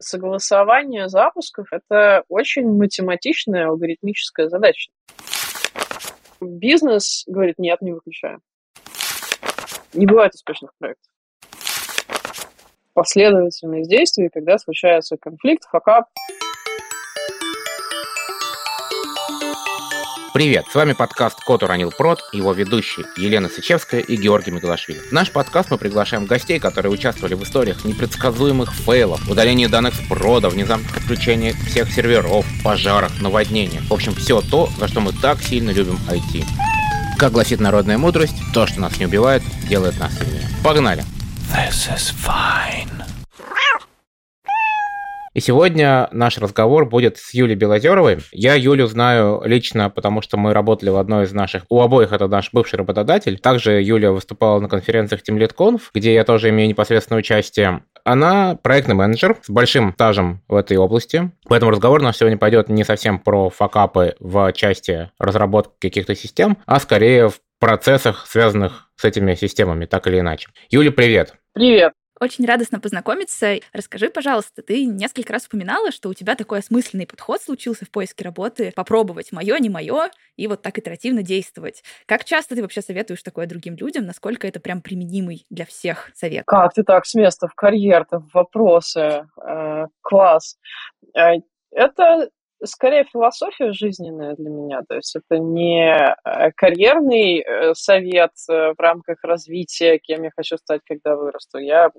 Согласование запусков — это очень математичная алгоритмическая задача. Бизнес говорит, нет, не выключаем. Не бывает успешных проектов. Последовательность действий, когда случается конфликт, факап — Привет, с вами подкаст «Кот уронил прод», его ведущие Елена Сычевская и Георгий Меглашвили. В наш подкаст мы приглашаем гостей, которые участвовали в историях непредсказуемых фейлов, удалении данных с прода, внезапных отключениях всех серверов, пожарах, наводнениях. В общем, все то, за что мы так сильно любим IT. Как гласит народная мудрость, то, что нас не убивает, делает нас сильнее. Погнали! This is fine. И сегодня наш разговор будет с Юлей Белозеровой. Я Юлю знаю лично, потому что мы работали в одной из наших... У обоих это наш бывший работодатель. Также Юля выступала на конференциях TeamLead.conf, где я тоже имею непосредственное участие. Она проектный менеджер с большим стажем в этой области. Поэтому разговор у нас сегодня пойдет не совсем про факапы в части разработки каких-то систем, а скорее в процессах, связанных с этими системами, так или иначе. Юля, привет! Привет! Очень радостно познакомиться. Расскажи, пожалуйста, ты несколько раз упоминала, что у тебя такой осмысленный подход случился в поиске работы, попробовать мое, не мое, и вот так итеративно действовать. Как часто ты вообще советуешь такое другим людям? Насколько это прям применимый для всех совет? Как ты так с места в карьер-то, в вопросы? Э, класс. Э, это скорее философия жизненная для меня. То есть это не э, карьерный э, совет э, в рамках развития, кем я хочу стать, когда вырасту. Я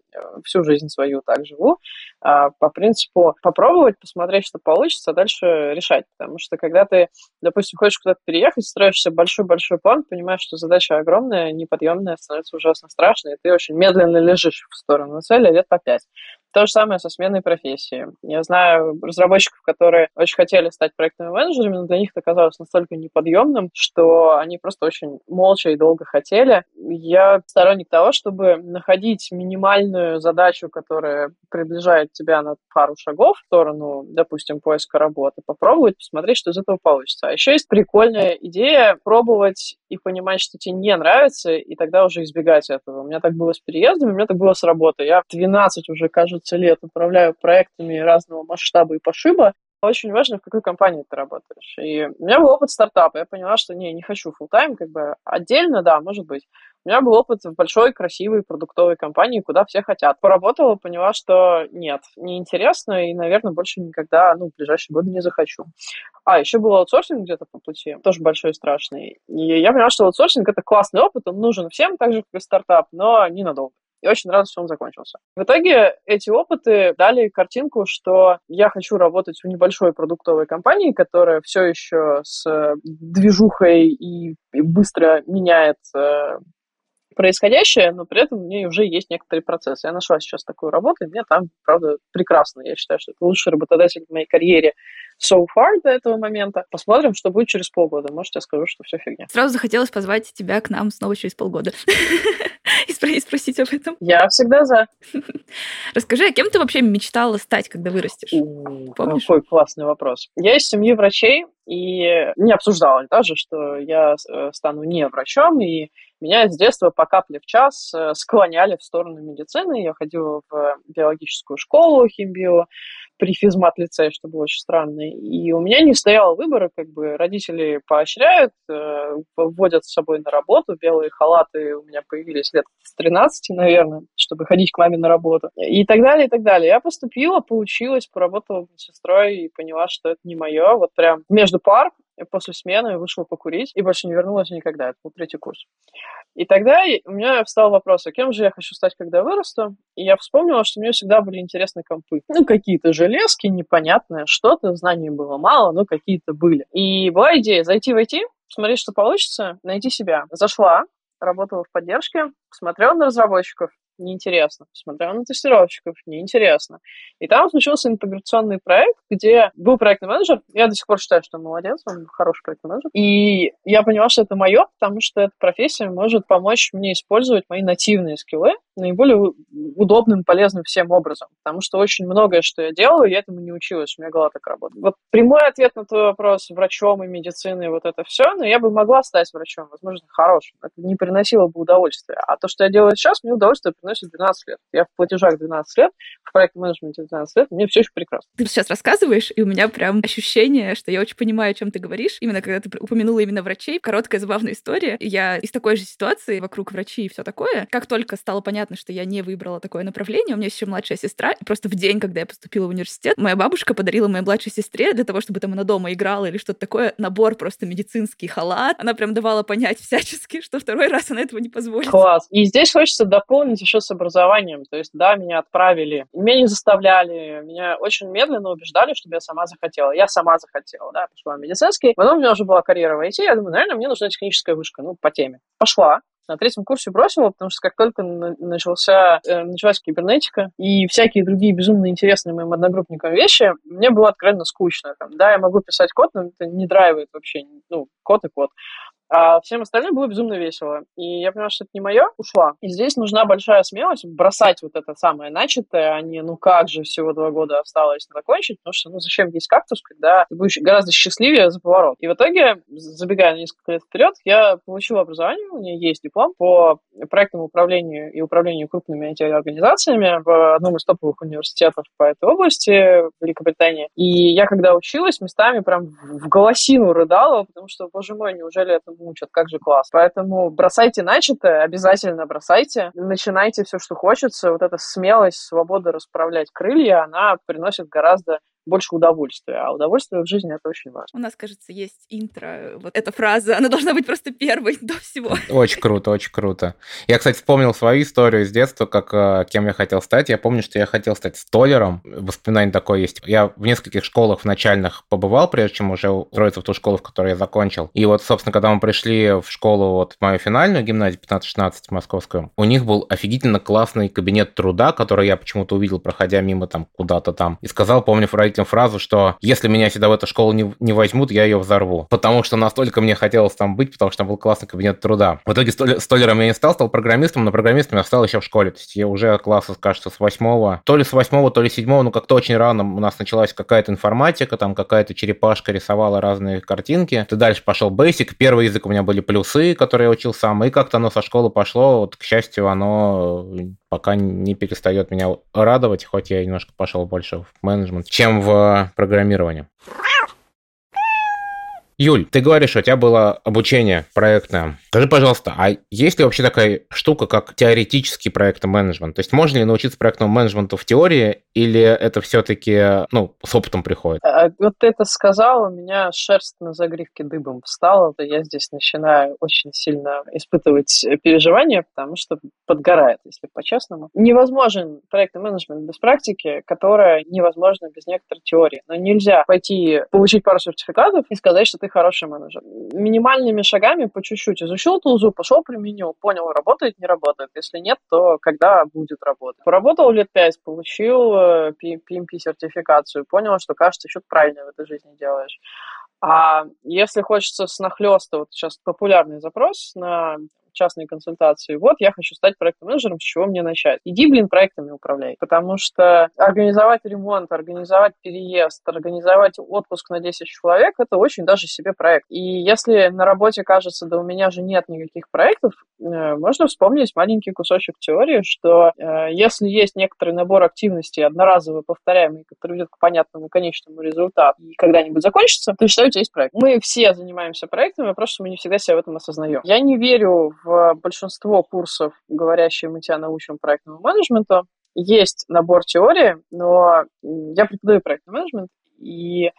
всю жизнь свою так живу. А, по принципу попробовать, посмотреть, что получится, а дальше решать. Потому что когда ты, допустим, хочешь куда-то переехать, строишь себе большой-большой план, понимаешь, что задача огромная, неподъемная, становится ужасно страшной, и ты очень медленно лежишь в сторону цели лет по пять. То же самое со сменой профессии. Я знаю разработчиков, которые очень хотели стать проектными менеджерами, но для них это оказалось настолько неподъемным, что они просто очень молча и долго хотели. Я сторонник того, чтобы находить минимальную задачу, которая приближает тебя на пару шагов в сторону, допустим, поиска работы, попробовать, посмотреть, что из этого получится. А еще есть прикольная идея пробовать и понимать, что тебе не нравится, и тогда уже избегать этого. У меня так было с переездом, у меня так было с работой. Я 12 уже, кажется, 14 лет управляю проектами разного масштаба и пошиба, очень важно, в какой компании ты работаешь. И у меня был опыт стартапа. Я поняла, что не, не хочу full тайм как бы отдельно, да, может быть. У меня был опыт в большой, красивой продуктовой компании, куда все хотят. Поработала, поняла, что нет, неинтересно, и, наверное, больше никогда, ну, в ближайшие годы не захочу. А, еще был аутсорсинг где-то по пути, тоже большой и страшный. И я поняла, что аутсорсинг — это классный опыт, он нужен всем, так же, как и стартап, но ненадолго и очень рада, что он закончился. В итоге эти опыты дали картинку, что я хочу работать в небольшой продуктовой компании, которая все еще с движухой и быстро меняет э, происходящее, но при этом у меня уже есть некоторые процессы. Я нашла сейчас такую работу, и мне там, правда, прекрасно. Я считаю, что это лучший работодатель в моей карьере so far до этого момента. Посмотрим, что будет через полгода. Может, я скажу, что все фигня. Сразу захотелось позвать тебя к нам снова через полгода и спросить об этом. Я всегда за. Расскажи, а кем ты вообще мечтала стать, когда вырастешь? Помнишь? Какой классный вопрос. Я из семьи врачей, и не обсуждала даже, что я э, стану не врачом, и меня с детства по капле в час э, склоняли в сторону медицины. Я ходила в биологическую школу, химбио, при физмат-лицее, что было очень странно. И у меня не стояло выбора, как бы родители поощряют, э, вводят с собой на работу, белые халаты у меня появились лет с 13, наверное, чтобы ходить к маме на работу. И так далее, и так далее. Я поступила, получилась, поработала медсестрой и поняла, что это не мое. Вот прям между пар после смены вышла покурить и больше не вернулась никогда. Это был третий курс. И тогда у меня встал вопрос, а кем же я хочу стать, когда вырасту? И я вспомнила, что мне всегда были интересны компы. Ну, какие-то железки, непонятное что-то, знаний было мало, но какие-то были. И была идея зайти в IT, посмотреть, что получится, найти себя. Зашла, работала в поддержке, посмотрела на разработчиков, неинтересно. Смотрела на тестировщиков, неинтересно. И там случился интеграционный проект, где был проектный менеджер. Я до сих пор считаю, что он молодец, он хороший проектный менеджер. И я поняла, что это мое, потому что эта профессия может помочь мне использовать мои нативные скиллы, наиболее удобным, полезным всем образом. Потому что очень многое, что я делаю, я этому не училась, у меня голова так работает. Вот прямой ответ на твой вопрос врачом и медициной, вот это все, но я бы могла стать врачом, возможно, хорошим. Это не приносило бы удовольствия. А то, что я делаю сейчас, мне удовольствие приносит 12 лет. Я в платежах 12 лет, в проектном менеджменте 12 лет, мне все еще прекрасно. Ты сейчас рассказываешь, и у меня прям ощущение, что я очень понимаю, о чем ты говоришь. Именно когда ты упомянула именно врачей. Короткая забавная история. Я из такой же ситуации вокруг врачей и все такое. Как только стало понятно, что я не выбрала такое направление, у меня еще младшая сестра, и просто в день, когда я поступила в университет, моя бабушка подарила моей младшей сестре для того, чтобы там она дома играла или что-то такое, набор просто медицинский халат. Она прям давала понять всячески, что второй раз она этого не позволит. Класс. И здесь хочется дополнить еще с образованием. То есть, да, меня отправили, меня не заставляли, меня очень медленно убеждали, чтобы я сама захотела. Я сама захотела, да, пошла в медицинский. Потом у меня уже была карьера в IT, я думаю, наверное, мне нужна техническая вышка, ну, по теме. Пошла, на третьем курсе бросила, потому что как только начался, э, началась кибернетика и всякие другие безумно интересные моим одногруппникам вещи, мне было откровенно скучно. Там, да, я могу писать код, но это не драйвает вообще, ну, код и код. А всем остальным было безумно весело. И я поняла, что это не мое, ушла. И здесь нужна большая смелость бросать вот это самое начатое, а не ну как же всего два года осталось закончить, потому что ну зачем есть кактус, когда ты будешь гораздо счастливее за поворот. И в итоге, забегая на несколько лет вперед, я получила образование, у меня есть диплом по проектному управлению и управлению крупными IT-организациями в одном из топовых университетов по этой области в Великобритании. И я когда училась, местами прям в голосину рыдала, потому что, боже мой, неужели это учат, как же класс. Поэтому бросайте начатое, обязательно бросайте, начинайте все, что хочется. Вот эта смелость, свобода расправлять крылья, она приносит гораздо больше удовольствия. А удовольствие в жизни это очень важно. У нас, кажется, есть интро. Вот эта фраза, она должна быть просто первой до всего. Очень круто, очень круто. Я, кстати, вспомнил свою историю из детства, как э, кем я хотел стать. Я помню, что я хотел стать столером. Воспоминание такое есть. Я в нескольких школах в начальных побывал, прежде чем уже устроиться в ту школу, в которой я закончил. И вот, собственно, когда мы пришли в школу, вот мою финальную гимназию 15-16 московскую, у них был офигительно классный кабинет труда, который я почему-то увидел, проходя мимо там куда-то там. И сказал, помню, родителям этим фразу, что если меня сюда в эту школу не, не возьмут, я ее взорву. Потому что настолько мне хотелось там быть, потому что там был классный кабинет труда. В итоге столером я не стал, стал программистом, но программистом я стал еще в школе. То есть я уже класса, кажется, с восьмого, то ли с восьмого, то ли седьмого, ну как-то очень рано у нас началась какая-то информатика, там какая-то черепашка рисовала разные картинки. Ты дальше пошел Basic, первый язык у меня были плюсы, которые я учил сам, и как-то оно со школы пошло, вот, к счастью, оно пока не перестает меня радовать, хоть я немножко пошел больше в менеджмент, чем в программирование. Юль, ты говоришь, у тебя было обучение проектное. Скажи, пожалуйста, а есть ли вообще такая штука, как теоретический проектный менеджмент? То есть можно ли научиться проектному менеджменту в теории, или это все-таки ну, с опытом приходит? А, вот ты это сказал, у меня шерсть на загривке дыбом встала. Я здесь начинаю очень сильно испытывать переживания, потому что подгорает, если по-честному. Невозможен проектный менеджмент без практики, которая невозможна без некоторой теории. Но нельзя пойти получить пару сертификатов и сказать, что ты хороший менеджер. Минимальными шагами по чуть-чуть изучил тулзу, пошел применил, понял, работает, не работает. Если нет, то когда будет работать. Поработал лет пять, получил э, PMP-сертификацию, понял, что, кажется, что-то правильно в этой жизни делаешь. А если хочется с нахлеста, вот сейчас популярный запрос на частные консультации. Вот, я хочу стать проектным менеджером, с чего мне начать? Иди, блин, проектами управляй. Потому что организовать ремонт, организовать переезд, организовать отпуск на 10 человек, это очень даже себе проект. И если на работе кажется, да у меня же нет никаких проектов, э, можно вспомнить маленький кусочек теории, что э, если есть некоторый набор активностей, одноразовый, повторяемый, который ведет к понятному конечному результату и когда-нибудь закончится, то считаю, у тебя есть проект. Мы все занимаемся проектами, просто мы не всегда себя в этом осознаем. Я не верю в большинство курсов, говорящие мы тебя научим проектному менеджменту, есть набор теории, но я преподаю проектный менеджмент, и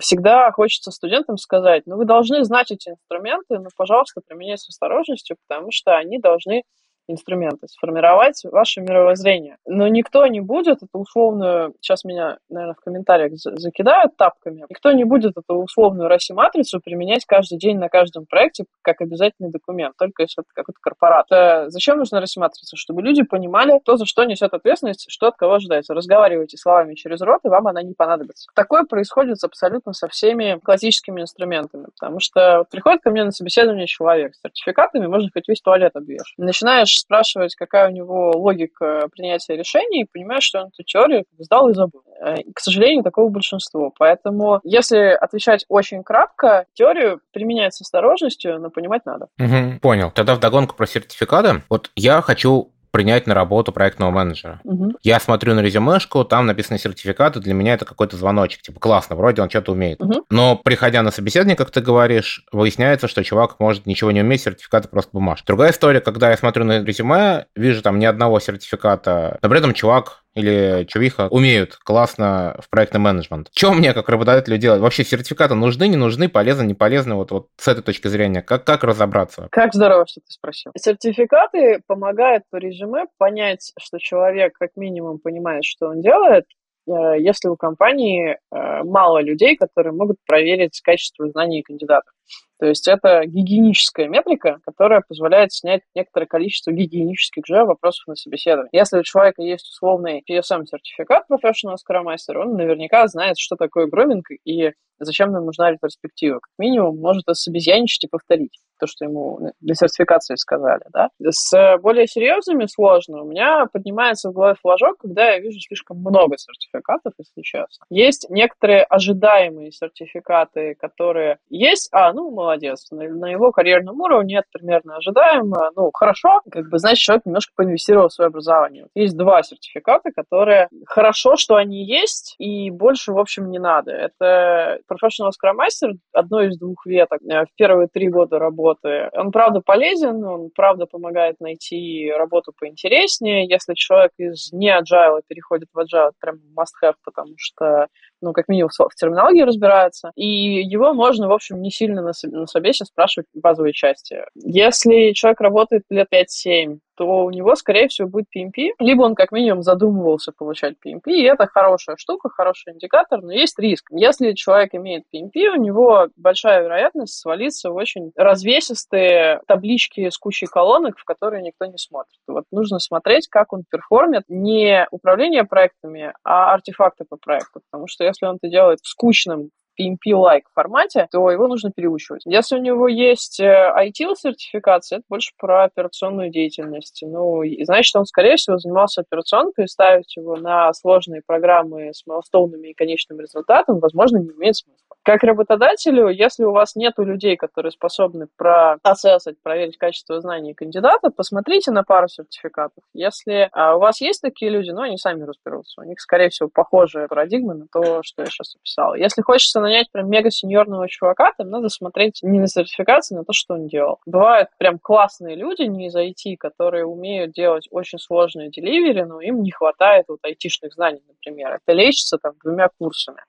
всегда хочется студентам сказать, ну, вы должны знать эти инструменты, но, пожалуйста, применяйте с осторожностью, потому что они должны инструменты, сформировать ваше мировоззрение. Но никто не будет это условную, сейчас меня, наверное, в комментариях закидают тапками, никто не будет эту условную Росси-матрицу применять каждый день на каждом проекте как обязательный документ, только если это какой-то корпорат. А зачем нужна Росси-матрица? Чтобы люди понимали, кто за что несет ответственность, что от кого ожидается. Разговаривайте словами через рот, и вам она не понадобится. Такое происходит абсолютно со всеми классическими инструментами, потому что приходит ко мне на собеседование человек с сертификатами, можно хоть весь туалет обвешь. Начинаешь начинаешь спрашивать, какая у него логика принятия решений, и понимаешь, что он эту теорию сдал и забыл. Э, к сожалению, такого большинство. Поэтому, если отвечать очень кратко, теорию применять с осторожностью, но понимать надо. Угу, понял. Тогда вдогонку про сертификаты. Вот я хочу принять на работу проектного менеджера. Угу. Я смотрю на резюмешку, там написаны сертификаты, для меня это какой-то звоночек, типа классно, вроде он что-то умеет. Угу. Но приходя на собеседование, как ты говоришь, выясняется, что чувак может ничего не уметь, сертификаты просто бумажки. Другая история, когда я смотрю на резюме, вижу там ни одного сертификата, но при этом чувак или чувиха умеют классно в проектный менеджмент. Что мне как работодателю делать? Вообще сертификаты нужны, не нужны, полезны, не полезны? Вот, вот с этой точки зрения, как, как разобраться? Как здорово, что ты спросил. Сертификаты помогают по резюме понять, что человек как минимум понимает, что он делает, э, если у компании э, мало людей, которые могут проверить качество знаний кандидата. То есть это гигиеническая метрика, которая позволяет снять некоторое количество гигиенических же вопросов на собеседование. Если у человека есть условный PSM-сертификат Professional Scrum Master, он наверняка знает, что такое громинг и зачем нам нужна ретроспектива. Как минимум, может собезьяничать и повторить то, что ему для сертификации сказали. Да? С более серьезными сложно. У меня поднимается в голове флажок, когда я вижу слишком много сертификатов, если честно. Есть некоторые ожидаемые сертификаты, которые есть, а, ну, молодец, на, его карьерном уровне это примерно ожидаемо, ну, хорошо, как бы, значит, человек немножко поинвестировал в свое образование. Есть два сертификата, которые хорошо, что они есть, и больше, в общем, не надо. Это Professional Scrum Master, одно из двух веток э, в первые три года работы. Он, правда, полезен, он, правда, помогает найти работу поинтереснее. Если человек из не agile переходит в agile, это прям must-have, потому что ну, как минимум в терминологии разбирается, и его можно, в общем, не сильно на, собесе спрашивать базовые части. Если человек работает лет 5-7, то у него, скорее всего, будет PMP, либо он как минимум задумывался получать PMP, и это хорошая штука, хороший индикатор, но есть риск. Если человек имеет PMP, у него большая вероятность свалиться в очень развесистые таблички с кучей колонок, в которые никто не смотрит. Вот нужно смотреть, как он перформит не управление проектами, а артефакты по проекту, потому что если он это делает в скучном PMP-like формате, то его нужно переучивать. Если у него есть ITIL-сертификация, э, это больше про операционную деятельность. Ну, и значит, он, скорее всего, занимался операционкой, ставить его на сложные программы с майлстоунами и конечным результатом, возможно, не имеет смысла. Как работодателю, если у вас нет людей, которые способны проассессать, проверить качество знаний кандидата, посмотрите на пару сертификатов. Если а, у вас есть такие люди, ну, они сами разберутся. У них, скорее всего, похожая парадигма на то, что я сейчас описала. Если хочется нанять прям мега-сеньорного чувака, там надо смотреть не на сертификации, а на то, что он делал. Бывают прям классные люди, не из IT, которые умеют делать очень сложные деливери, но им не хватает вот айтишных знаний, например. Это лечится там двумя курсами.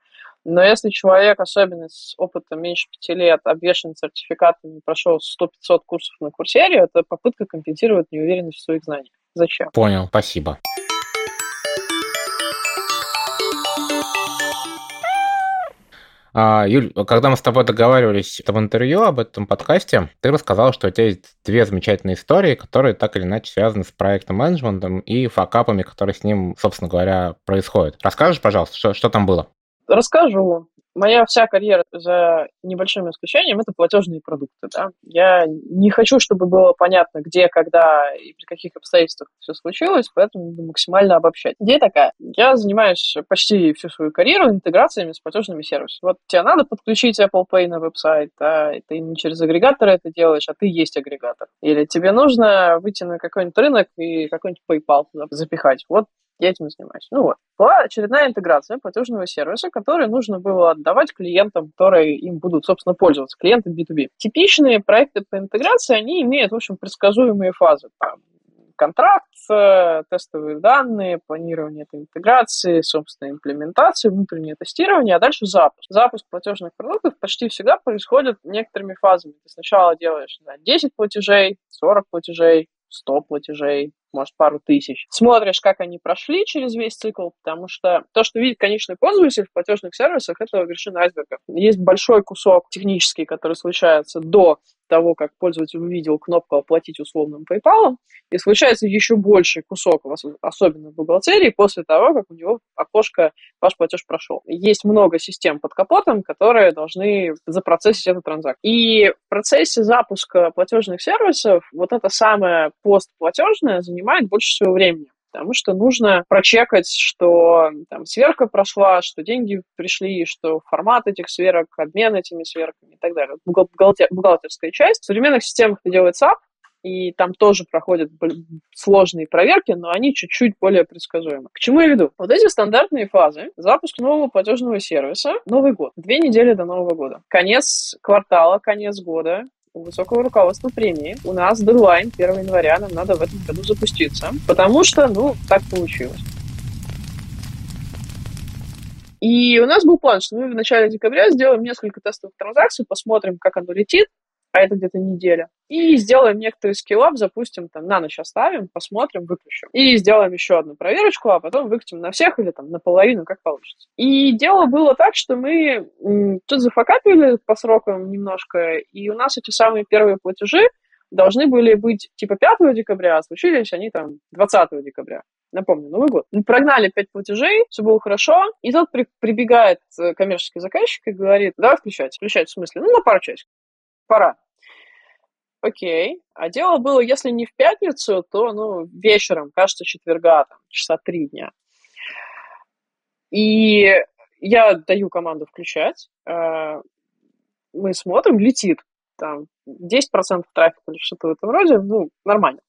Но если человек, особенно с опытом меньше пяти лет, обвешен сертификатами, прошел 100-500 курсов на курсере, это попытка компенсировать неуверенность в своих знаниях. Зачем? Понял, спасибо. Юль, когда мы с тобой договаривались в интервью об этом подкасте, ты рассказал, что у тебя есть две замечательные истории, которые так или иначе связаны с проектом менеджментом и факапами, которые с ним, собственно говоря, происходят. Расскажешь, пожалуйста, что, что там было? Расскажу. Моя вся карьера, за небольшим исключением, это платежные продукты. Да? Я не хочу, чтобы было понятно, где, когда и при каких обстоятельствах все случилось, поэтому буду максимально обобщать. Идея такая. Я занимаюсь почти всю свою карьеру интеграциями с платежными сервисами. Вот тебе надо подключить Apple Pay на веб-сайт, и ты не через агрегатор это делаешь, а ты есть агрегатор. Или тебе нужно выйти на какой-нибудь рынок и какой-нибудь PayPal туда запихать. Вот я этим занимаюсь. Ну вот. Была очередная интеграция платежного сервиса, который нужно было отдавать клиентам, которые им будут, собственно, пользоваться, клиенты B2B. Типичные проекты по интеграции, они имеют, в общем, предсказуемые фазы. Там, контракт, тестовые данные, планирование этой интеграции, собственно, имплементация, внутреннее тестирование, а дальше запуск. Запуск платежных продуктов почти всегда происходит некоторыми фазами. Ты сначала делаешь да, 10 платежей, 40 платежей, 100 платежей, может, пару тысяч. Смотришь, как они прошли через весь цикл, потому что то, что видит конечный пользователь в платежных сервисах, это вершина айсберга. Есть большой кусок технический, который случается до того, как пользователь увидел кнопку «Оплатить условным PayPal», и случается еще больший кусок, особенно в бухгалтерии, после того, как у него окошко «Ваш платеж прошел». Есть много систем под капотом, которые должны запроцессить эту транзакцию. И в процессе запуска платежных сервисов вот это самое постплатежное занимает больше всего времени потому что нужно прочекать, что там сверка прошла, что деньги пришли, что формат этих сверок, обмен этими сверками и так далее. Бухгалтер, бухгалтерская часть. В современных системах это делает SAP, и там тоже проходят сложные проверки, но они чуть-чуть более предсказуемы. К чему я веду? Вот эти стандартные фазы, запуск нового платежного сервиса, Новый год, две недели до Нового года, конец квартала, конец года, у высокого руководства премии. У нас дедлайн 1 января, нам надо в этом году запуститься, потому что, ну, так получилось. И у нас был план, что мы в начале декабря сделаем несколько тестовых транзакций, посмотрим, как оно летит, а это где-то неделя. И сделаем некоторый скиллап, запустим там на ночь оставим, посмотрим, выключим. И сделаем еще одну проверочку, а потом выкатим на всех или там наполовину, как получится. И дело было так, что мы тут зафакапили по срокам немножко, и у нас эти самые первые платежи должны были быть типа 5 декабря, а случились они там 20 декабря. Напомню, Новый год. Мы прогнали 5 платежей, все было хорошо, и тут при, прибегает э, коммерческий заказчик и говорит, давай включать. Включать в смысле, ну, на пару часиков пора. Окей. А дело было, если не в пятницу, то, ну, вечером, кажется, четверга, там, часа три дня. И я даю команду включать. Э, мы смотрим, летит. Там 10% трафика или что-то в этом роде. Ну, нормально.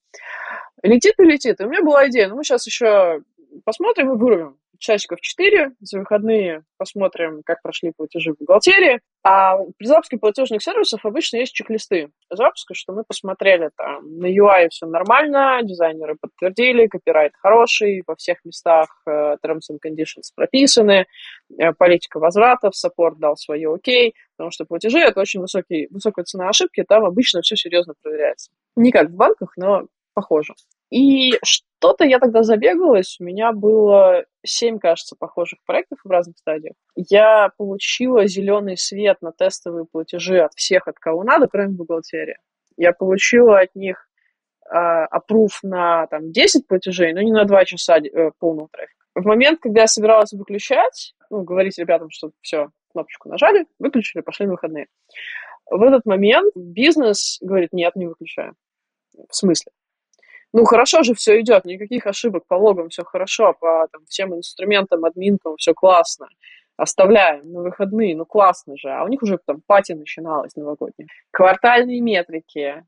Летит и летит. И у меня была идея, ну, мы сейчас еще посмотрим и вырубим часиков 4, за выходные посмотрим, как прошли платежи в бухгалтерии. А при запуске платежных сервисов обычно есть чек-листы запуска, что мы посмотрели там на UI все нормально, дизайнеры подтвердили, копирайт хороший, во всех местах uh, terms and conditions прописаны, uh, политика возвратов, саппорт дал свое окей, потому что платежи — это очень высокий, высокая цена ошибки, там обычно все серьезно проверяется. Не как в банках, но похоже. И что-то я тогда забегалась, у меня было семь, кажется, похожих проектов в разных стадиях. Я получила зеленый свет на тестовые платежи от всех, от кого надо, кроме бухгалтерии. Я получила от них опруф на там, 10 платежей, но не на 2 часа э, полного трафика. В момент, когда я собиралась выключать, ну, говорить ребятам, что все, кнопочку нажали, выключили, пошли на выходные. В этот момент бизнес говорит, нет, не выключаем. В смысле? Ну, хорошо же все идет, никаких ошибок по логам, все хорошо, по там, всем инструментам, админкам, все классно. Оставляем на выходные, ну классно же. А у них уже там пати начиналась новогодняя. Квартальные метрики,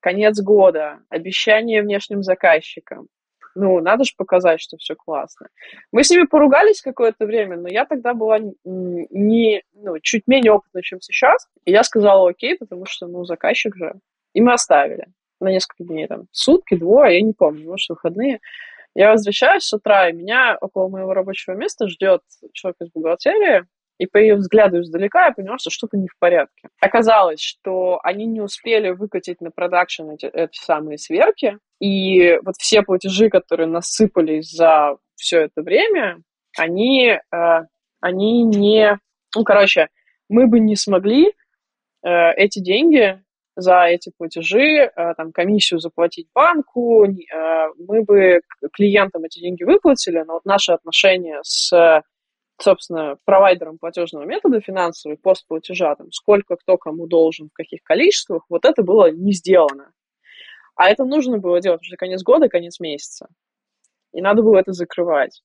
конец года, обещания внешним заказчикам. Ну, надо же показать, что все классно. Мы с ними поругались какое-то время, но я тогда была не, ну, чуть менее опытна, чем сейчас. И я сказала окей, потому что, ну, заказчик же. И мы оставили на несколько дней, там, сутки, двое, я не помню, может, выходные. Я возвращаюсь с утра, и меня около моего рабочего места ждет человек из бухгалтерии, и по ее взгляду издалека я поняла, что что-то не в порядке. Оказалось, что они не успели выкатить на продакшн эти, эти самые сверки, и вот все платежи, которые насыпались за все это время, они, э, они не... Ну, короче, мы бы не смогли э, эти деньги за эти платежи, э, там, комиссию заплатить банку, э, мы бы клиентам эти деньги выплатили, но вот наши отношения с, собственно, провайдером платежного метода финансовый, постплатежа, там, сколько кто кому должен, в каких количествах, вот это было не сделано. А это нужно было делать, потому что конец года, конец месяца. И надо было это закрывать.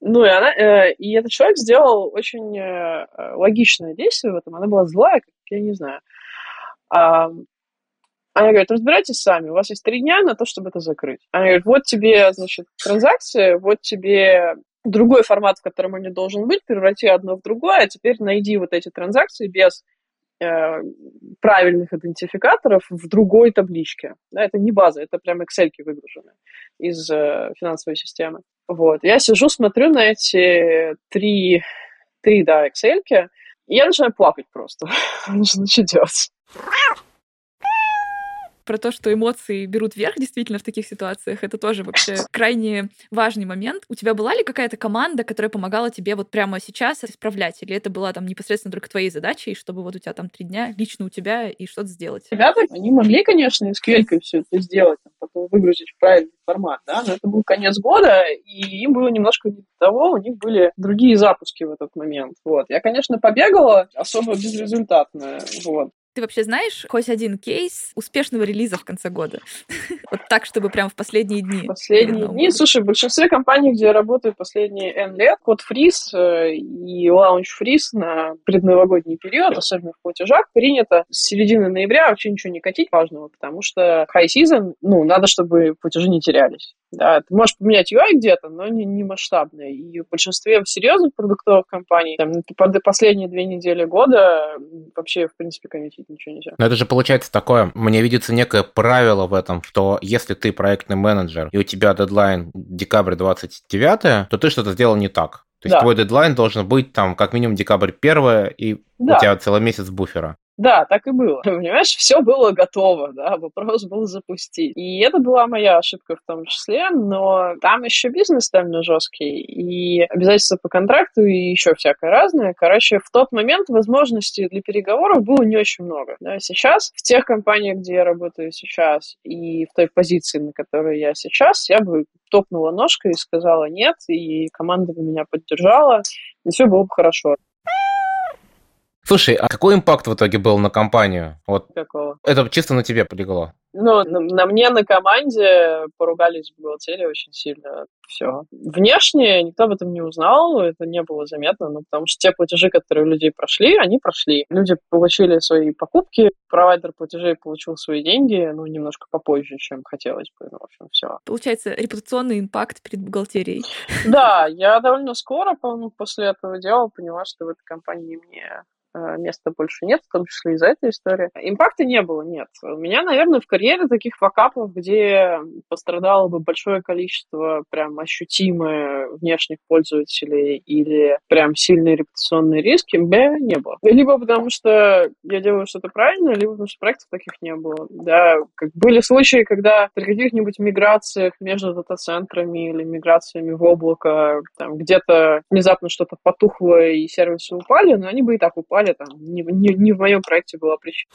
Ну, и, она, э, и этот человек сделал очень э, логичное действие в этом. Она была злая, как я не знаю. Она говорит, разбирайтесь сами, у вас есть три дня на то, чтобы это закрыть. Она говорит, вот тебе, значит, транзакция, вот тебе другой формат, в котором он не должен быть, преврати одно в другое, а теперь найди вот эти транзакции без э, правильных идентификаторов в другой табличке. Да, это не база, это прям Excel выгружены из э, финансовой системы. Вот. Я сижу, смотрю на эти три, три да, Excel, и я начинаю плакать просто. Что делать? Про то, что эмоции берут верх действительно в таких ситуациях. Это тоже вообще крайне важный момент. У тебя была ли какая-то команда, которая помогала тебе вот прямо сейчас исправлять? Или это была там непосредственно только твоей задачей, чтобы вот у тебя там три дня лично у тебя и что-то сделать? Ребята, они могли, конечно, SQL все это сделать, потом выгрузить в правильный формат, да, но это был конец года, и им было немножко не того, у них были другие запуски в этот момент. Вот. Я, конечно, побегала, особо безрезультатно. Вот. Ты вообще знаешь хоть один кейс успешного релиза в конце года? вот так, чтобы прям в последние дни. Последние дни? Слушай, в большинстве компаний, где я работаю последние N лет, код фриз э, и лаунч фриз на предновогодний период, особенно в платежах, принято с середины ноября вообще ничего не катить важного, потому что high season, ну, надо, чтобы платежи не терялись. Да, ты можешь поменять UI где-то, но не, не масштабно. И в большинстве серьезных продуктовых компаний там, под последние две недели года вообще, в принципе, коммитить ничего нельзя. Но это же получается такое, мне видится некое правило в этом, что если ты проектный менеджер, и у тебя дедлайн декабрь 29, то ты что-то сделал не так. То есть да. твой дедлайн должен быть там как минимум декабрь 1, и да. у тебя целый месяц буфера. Да, так и было. Понимаешь, все было готово, да, вопрос был запустить. И это была моя ошибка в том числе, но там еще бизнес довольно жесткий, и обязательства по контракту, и еще всякое разное. Короче, в тот момент возможностей для переговоров было не очень много. Да. Сейчас, в тех компаниях, где я работаю сейчас, и в той позиции, на которой я сейчас, я бы топнула ножкой и сказала нет, и команда бы меня поддержала, и все было бы хорошо. Слушай, а какой импакт в итоге был на компанию? Вот Какого? Это чисто на тебе полегло. Ну, на, на мне, на команде поругались в бухгалтерии очень сильно. Все. Внешне никто об этом не узнал, это не было заметно, ну, потому что те платежи, которые у людей прошли, они прошли. Люди получили свои покупки, провайдер платежей получил свои деньги, ну, немножко попозже, чем хотелось бы, ну, в общем, все. Получается, репутационный импакт перед бухгалтерией. Да, я довольно скоро, по-моему, после этого дела поняла, что в этой компании мне места больше нет, в том числе из-за этой истории. Импакта не было, нет. У меня, наверное, в карьере таких факапов, где пострадало бы большое количество прям ощутимые внешних пользователей или прям сильные репутационные риски, б, не было. Либо потому что я делаю что-то правильно, либо потому что проектов таких не было. Да, как были случаи, когда при каких-нибудь миграциях между дата-центрами или миграциями в облако там где-то внезапно что-то потухло и сервисы упали, но они бы и так упали, там, не, не, не в моем проекте была причина.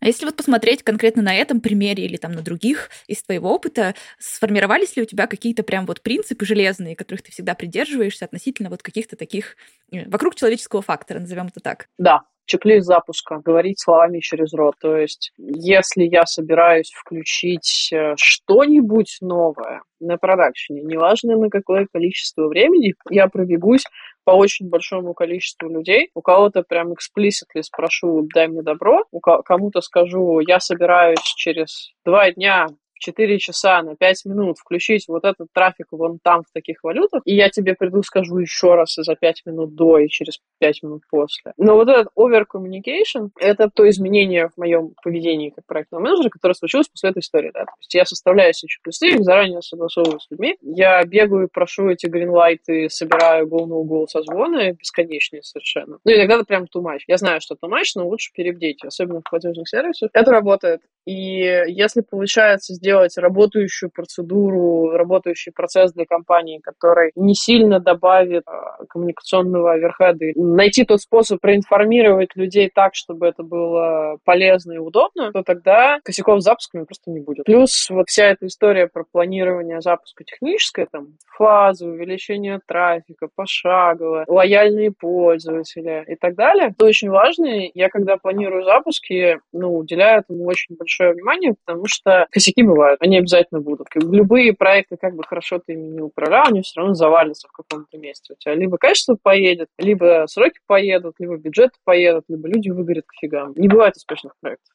А если вот посмотреть конкретно на этом примере или там на других из твоего опыта, сформировались ли у тебя какие-то прям вот принципы железные, которых ты всегда придерживаешься относительно вот каких-то таких э, вокруг человеческого фактора, назовем это так? Да, чек-лист запуска, говорить словами через рот. То есть, если я собираюсь включить э, что-нибудь новое на продакшене, неважно на какое количество времени, я пробегусь по очень большому количеству людей. У кого-то прям explicitly спрошу, дай мне добро, у кому-то скажу, я собираюсь через два дня 4 часа на 5 минут включить вот этот трафик вон там в таких валютах, и я тебе приду, скажу еще раз и за 5 минут до и через 5 минут после. Но вот этот over communication — это то изменение в моем поведении как проектного менеджера, которое случилось после этой истории. Да? То есть я составляю себе чек-листы, заранее согласовываю с людьми, я бегаю, прошу эти гринлайты, собираю гол на угол созвоны, бесконечные совершенно. Ну, иногда это прям too much. Я знаю, что too much, но лучше перебдеть, особенно в платежных сервисах. Это работает. И если получается сделать сделать работающую процедуру, работающий процесс для компании, который не сильно добавит а, коммуникационного оверхеда, найти тот способ проинформировать людей так, чтобы это было полезно и удобно, то тогда косяков с запусками просто не будет. Плюс вот вся эта история про планирование запуска техническое, там, фазы, увеличение трафика, пошагово, лояльные пользователи и так далее, это очень важно. Я, когда планирую запуски, ну, уделяю этому очень большое внимание, потому что косяки бывают бывают, они обязательно будут. Любые проекты, как бы хорошо ты ими не управлял, они все равно завалятся в каком-то месте. У тебя либо качество поедет, либо сроки поедут, либо бюджет поедут, либо люди выгорят к фигам. Не бывает успешных проектов.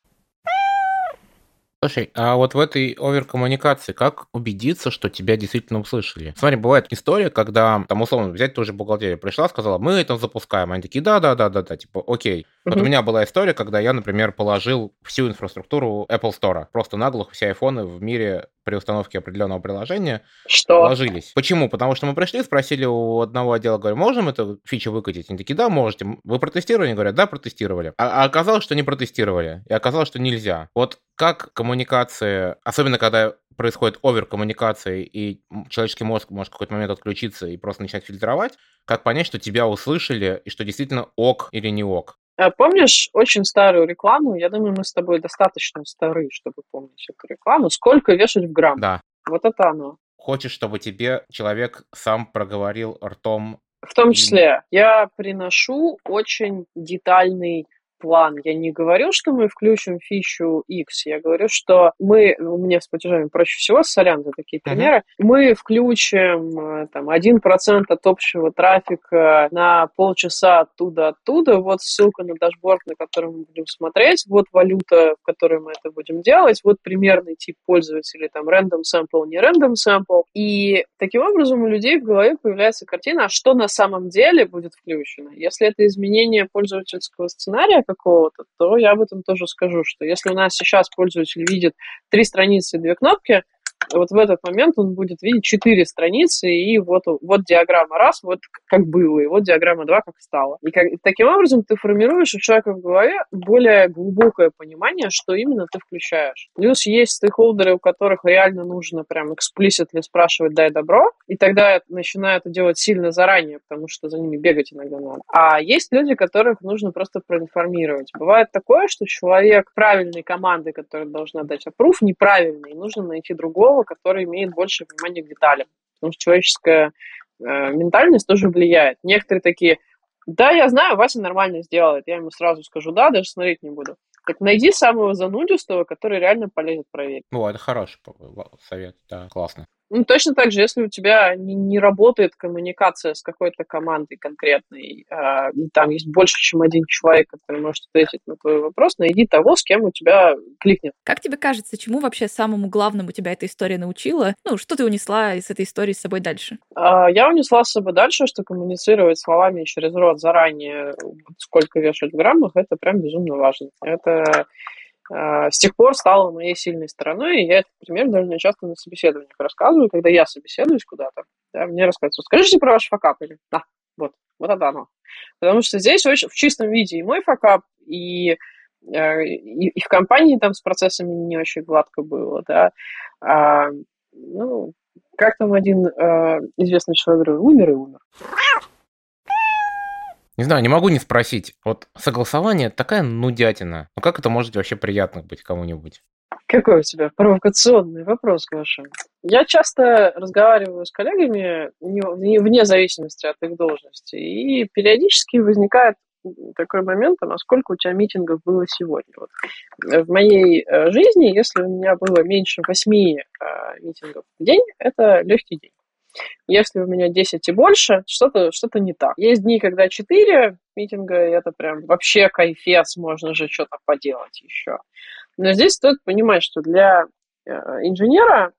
Слушай, а вот в этой оверкоммуникации как убедиться, что тебя действительно услышали? Смотри, бывает история, когда, там, условно, взять тоже бухгалтерия пришла, сказала, мы это запускаем. Они такие, да-да-да-да-да, типа, окей. Вот у меня была история, когда я, например, положил всю инфраструктуру Apple Store. Просто наглухо все айфоны в мире при установке определенного приложения что? ложились. Почему? Потому что мы пришли, спросили у одного отдела, говорю, можем эту фичу выкатить? Они такие, да, можете. Вы протестировали? Они говорят, да, протестировали. А, а оказалось, что не протестировали. И оказалось, что нельзя. Вот как коммуникация, особенно когда происходит оверкоммуникация, и человеческий мозг может в какой-то момент отключиться и просто начать фильтровать, как понять, что тебя услышали и что действительно ок или не ок? А помнишь очень старую рекламу? Я думаю, мы с тобой достаточно стары, чтобы помнить эту рекламу. Сколько вешать в грамм? Да. Вот это оно. Хочешь, чтобы тебе человек сам проговорил ртом? В том числе, я приношу очень детальный план. Я не говорю, что мы включим фичу X, я говорю, что мы, у меня с платежами проще всего, сорян за такие примеры, uh-huh. мы включим э, там 1% от общего трафика на полчаса оттуда-оттуда, вот ссылка на дашборд, на который мы будем смотреть, вот валюта, в которой мы это будем делать, вот примерный тип пользователей, там random sample, не random sample, и таким образом у людей в голове появляется картина, а что на самом деле будет включено. Если это изменение пользовательского сценария, какого-то, то я об этом тоже скажу, что если у нас сейчас пользователь видит три страницы и две кнопки, вот в этот момент он будет видеть четыре страницы, и вот, вот диаграмма раз, вот как было, и вот диаграмма два, как стало. И, как, таким образом ты формируешь у человека в голове более глубокое понимание, что именно ты включаешь. Плюс есть стейкхолдеры, у которых реально нужно прям эксплиситно спрашивать «дай добро», и тогда начинают это делать сильно заранее, потому что за ними бегать иногда надо. А есть люди, которых нужно просто проинформировать. Бывает такое, что человек правильной команды, которая должна дать опруф, неправильный, и нужно найти другого, другого, который имеет больше внимания к деталям. Потому что человеческая э, ментальность тоже влияет. Некоторые такие, да, я знаю, Вася нормально сделает. Я ему сразу скажу, да, даже смотреть не буду. Так найди самого занудистого, который реально полезет проверить. Ну, это хороший совет, да, классно. Ну, точно так же, если у тебя не, не работает коммуникация с какой-то командой конкретной, э, и там есть больше, чем один человек, который может ответить на твой вопрос, найди того, с кем у тебя кликнет. Как тебе кажется, чему вообще самому главному тебя эта история научила? Ну, что ты унесла из этой истории с собой дальше? Э, я унесла с собой дальше, что коммуницировать словами через рот заранее, сколько вешать в граммах, это прям безумно важно. Это с тех пор стала моей сильной стороной, и я этот пример довольно часто на собеседованиях рассказываю, когда я собеседуюсь куда-то, да, мне рассказывают, скажите про ваш факап, или да, вот, вот это оно. Потому что здесь очень, в чистом виде и мой факап, и, э, и, и в компании там с процессами не очень гладко было, да, а, ну, как там один э, известный человек говорил, умер и умер. Не знаю, не могу не спросить. Вот согласование такая нудятина. Ну как это может вообще приятно быть кому-нибудь? Какой у тебя провокационный вопрос, Гоша? Я часто разговариваю с коллегами вне зависимости от их должности, и периодически возникает такой момент, а сколько у тебя митингов было сегодня. Вот. В моей э, жизни, если у меня было меньше восьми э, митингов в день, это легкий день. Если у меня 10 и больше, что-то что не так. Есть дни, когда 4 митинга, и это прям вообще кайфец, можно же что-то поделать еще. Но здесь стоит понимать, что для э, инженера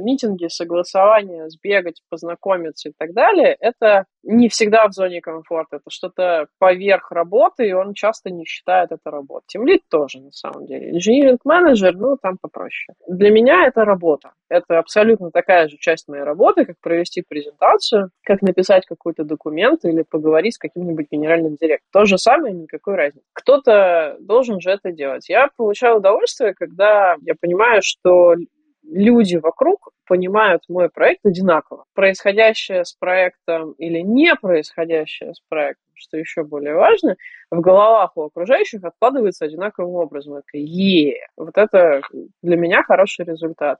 митинги, согласования, сбегать, познакомиться и так далее, это не всегда в зоне комфорта. Это что-то поверх работы, и он часто не считает это работой. Тимлит тоже, на самом деле. Инжиниринг-менеджер, ну, там попроще. Для меня это работа. Это абсолютно такая же часть моей работы, как провести презентацию, как написать какой-то документ или поговорить с каким-нибудь генеральным директором. То же самое, никакой разницы. Кто-то должен же это делать. Я получаю удовольствие, когда я понимаю, что люди вокруг понимают мой проект одинаково. Происходящее с проектом или не происходящее с проектом, что еще более важно, в головах у окружающих откладывается одинаковым образом. Это е Вот это для меня хороший результат.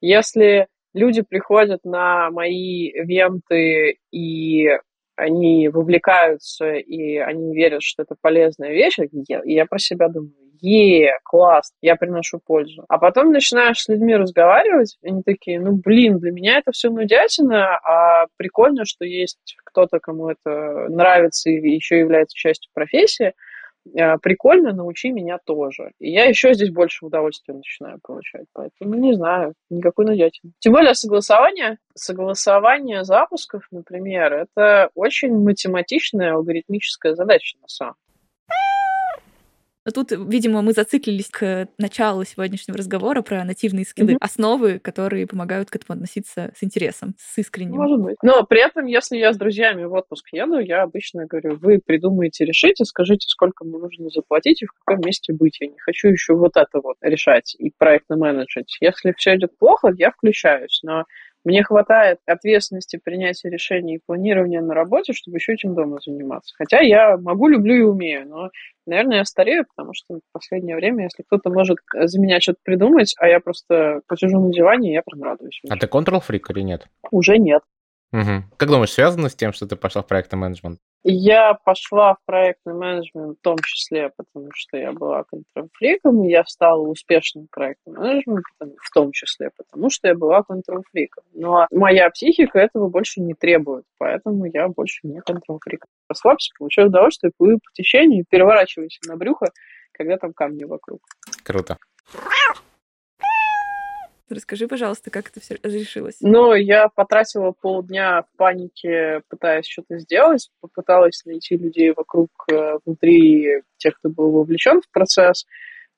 Если люди приходят на мои ивенты и они вовлекаются, и они верят, что это полезная вещь, я, я про себя думаю, е, класс, я приношу пользу. А потом начинаешь с людьми разговаривать, и они такие, ну, блин, для меня это все нудятина, а прикольно, что есть кто-то, кому это нравится и еще является частью профессии, а, прикольно, научи меня тоже. И я еще здесь больше удовольствия начинаю получать. Поэтому, не знаю, никакой нудятины. Тем более согласование, согласование запусков, например, это очень математичная алгоритмическая задача на самом. Но тут, видимо, мы зациклились к началу сегодняшнего разговора про нативные скиллы, mm-hmm. основы, которые помогают к этому относиться с интересом, с искренним. Может быть. Но при этом, если я с друзьями в отпуск еду, я обычно говорю, вы придумаете, решите, скажите, сколько мне нужно заплатить и в каком месте быть. Я не хочу еще вот это вот решать и проектно менеджить. Если все идет плохо, я включаюсь, но мне хватает ответственности принятия решений и планирования на работе, чтобы еще этим дома заниматься. Хотя я могу, люблю и умею, но, наверное, я старею, потому что в последнее время, если кто-то может за меня что-то придумать, а я просто посижу на диване, я прям радуюсь. А ты контрол-фрик или нет? Уже нет. Угу. Как думаешь, связано с тем, что ты пошла в проектный менеджмент? Я пошла в проектный менеджмент в том числе, потому что я была контрол-фриком, и я стала успешным проектным менеджментом в том числе, потому что я была контрол-фриком. Но моя психика этого больше не требует, поэтому я больше не контрол-фрик. Расслабься, получай удовольствие, плыви по течению, переворачивайся на брюхо, когда там камни вокруг. Круто. Расскажи, пожалуйста, как это все разрешилось? Ну, я потратила полдня в панике, пытаясь что-то сделать, попыталась найти людей вокруг, э, внутри тех, кто был вовлечен в процесс,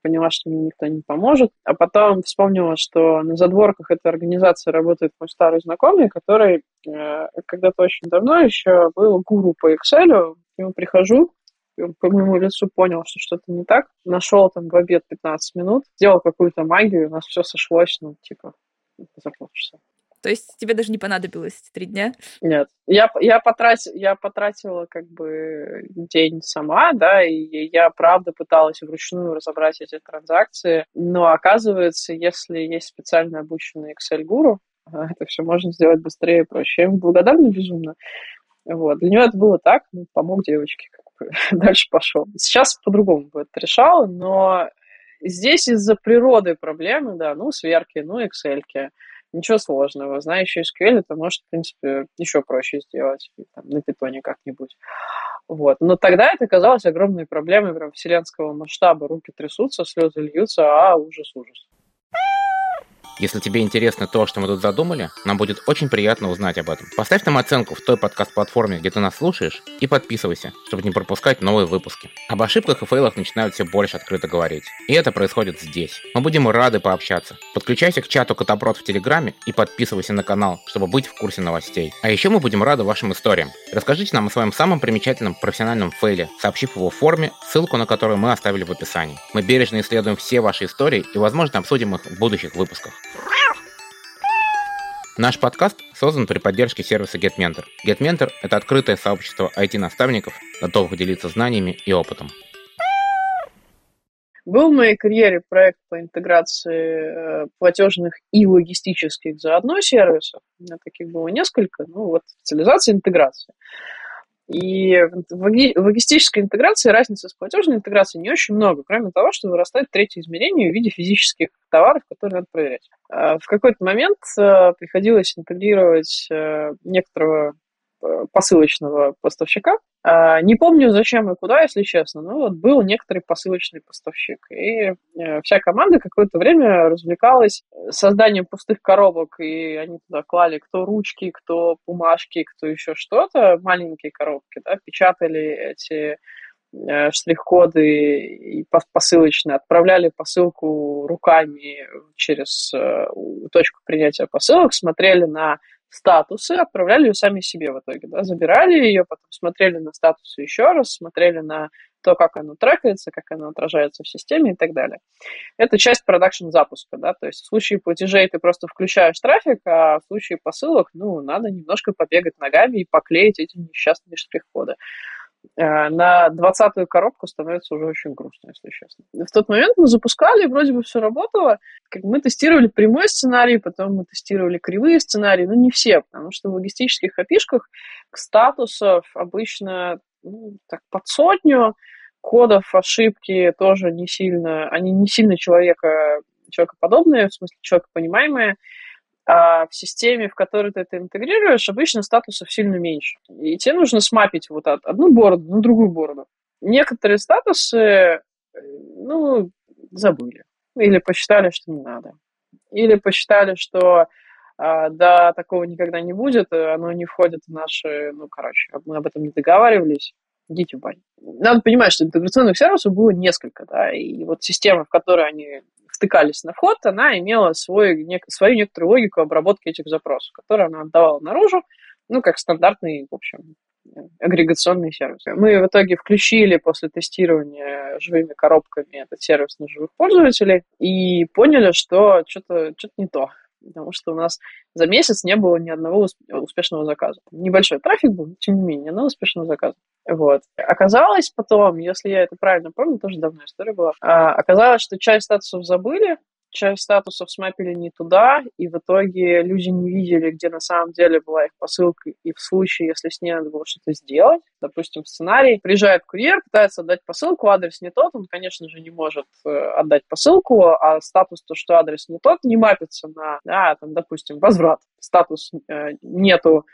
поняла, что мне никто не поможет, а потом вспомнила, что на задворках этой организации работает мой старый знакомый, который э, когда-то очень давно еще был гуру по Excel, к нему прихожу, по моему лицу понял, что что-то не так. Нашел там в обед 15 минут, сделал какую-то магию, у нас все сошлось, ну, типа, за полчаса. То есть тебе даже не понадобилось три дня? Нет. Я, я, потратила, я потратила как бы день сама, да, и я правда пыталась вручную разобрать эти транзакции, но оказывается, если есть специально обученный Excel-гуру, это все можно сделать быстрее и проще. Я ему благодарна безумно. Вот. Для него это было так, ну, помог девочке, как дальше пошел. Сейчас по-другому бы это решал, но здесь из-за природы проблемы, да, ну, сверки, ну, Excel. Ничего сложного. Знающий SQL, это может, в принципе, еще проще сделать там, на питоне как-нибудь. Вот. Но тогда это казалось огромной проблемой прям вселенского масштаба. Руки трясутся, слезы льются, а ужас-ужас. Если тебе интересно то, что мы тут задумали, нам будет очень приятно узнать об этом. Поставь нам оценку в той подкаст-платформе, где ты нас слушаешь, и подписывайся, чтобы не пропускать новые выпуски. Об ошибках и фейлах начинают все больше открыто говорить. И это происходит здесь. Мы будем рады пообщаться. Подключайся к чату Котопрот в Телеграме и подписывайся на канал, чтобы быть в курсе новостей. А еще мы будем рады вашим историям. Расскажите нам о своем самом примечательном профессиональном фейле, сообщив его в форме, ссылку на которую мы оставили в описании. Мы бережно исследуем все ваши истории и, возможно, обсудим их в будущих выпусках. Наш подкаст создан при поддержке сервиса GetMentor. GetMentor – это открытое сообщество IT-наставников, готовых делиться знаниями и опытом. Был в моей карьере проект по интеграции э, платежных и логистических заодно сервисов. У меня таких было несколько. Ну вот специализация интеграции. И в логистической интеграции разницы с платежной интеграцией не очень много, кроме того, что вырастает третье измерение в виде физических товаров, которые надо проверять. А в какой-то момент э, приходилось интегрировать э, некоторого посылочного поставщика. А, не помню, зачем и куда, если честно, но вот был некоторый посылочный поставщик. И э, вся команда какое-то время развлекалась созданием пустых коробок, и они туда клали кто ручки, кто бумажки, кто еще что-то, маленькие коробки, да, печатали эти э, штрих-коды и посылочные, отправляли посылку руками через точку принятия посылок, смотрели на статусы, отправляли ее сами себе в итоге, да, забирали ее, потом смотрели на статусы еще раз, смотрели на то, как оно трекается, как оно отражается в системе и так далее. Это часть продакшн запуска, да, то есть в случае платежей ты просто включаешь трафик, а в случае посылок, ну, надо немножко побегать ногами и поклеить эти несчастные штрих-коды. Э, на двадцатую коробку становится уже очень грустно, если честно. В тот момент мы запускали, вроде бы все работало. Как мы тестировали прямой сценарий, потом мы тестировали кривые сценарии, но не все, потому что в логистических опишках статусов обычно ну, так, под сотню, кодов ошибки тоже не сильно, они не сильно человека, человекоподобные, в смысле человекопонимаемые. А в системе, в которой ты это интегрируешь, обычно статусов сильно меньше. И тебе нужно смапить вот одну бороду на другую бороду. Некоторые статусы, э, ну, забыли. Или посчитали, что не надо. Или посчитали, что а, да, такого никогда не будет, оно не входит в наши, ну, короче, мы об этом не договаривались, идите в баню. Надо понимать, что интеграционных сервисов было несколько, да, и вот система, в которой они втыкались на вход, она имела свой, нек, свою некоторую логику обработки этих запросов, которую она отдавала наружу, ну, как стандартный, в общем, агрегационные сервисы. Мы в итоге включили после тестирования живыми коробками этот сервис на живых пользователей и поняли, что что-то что не то. Потому что у нас за месяц не было ни одного успешного заказа. Небольшой трафик был, тем не менее, одного успешного заказа. Вот. Оказалось потом, если я это правильно помню, тоже давно история была, а, оказалось, что часть статусов забыли, часть статусов смапили не туда, и в итоге люди не видели, где на самом деле была их посылка, и в случае, если с ней надо было что-то сделать, допустим, сценарий, приезжает курьер, пытается отдать посылку, адрес не тот, он, конечно же, не может э, отдать посылку, а статус то, что адрес не тот, не мапится на, да, там, допустим, возврат. Статус э, нету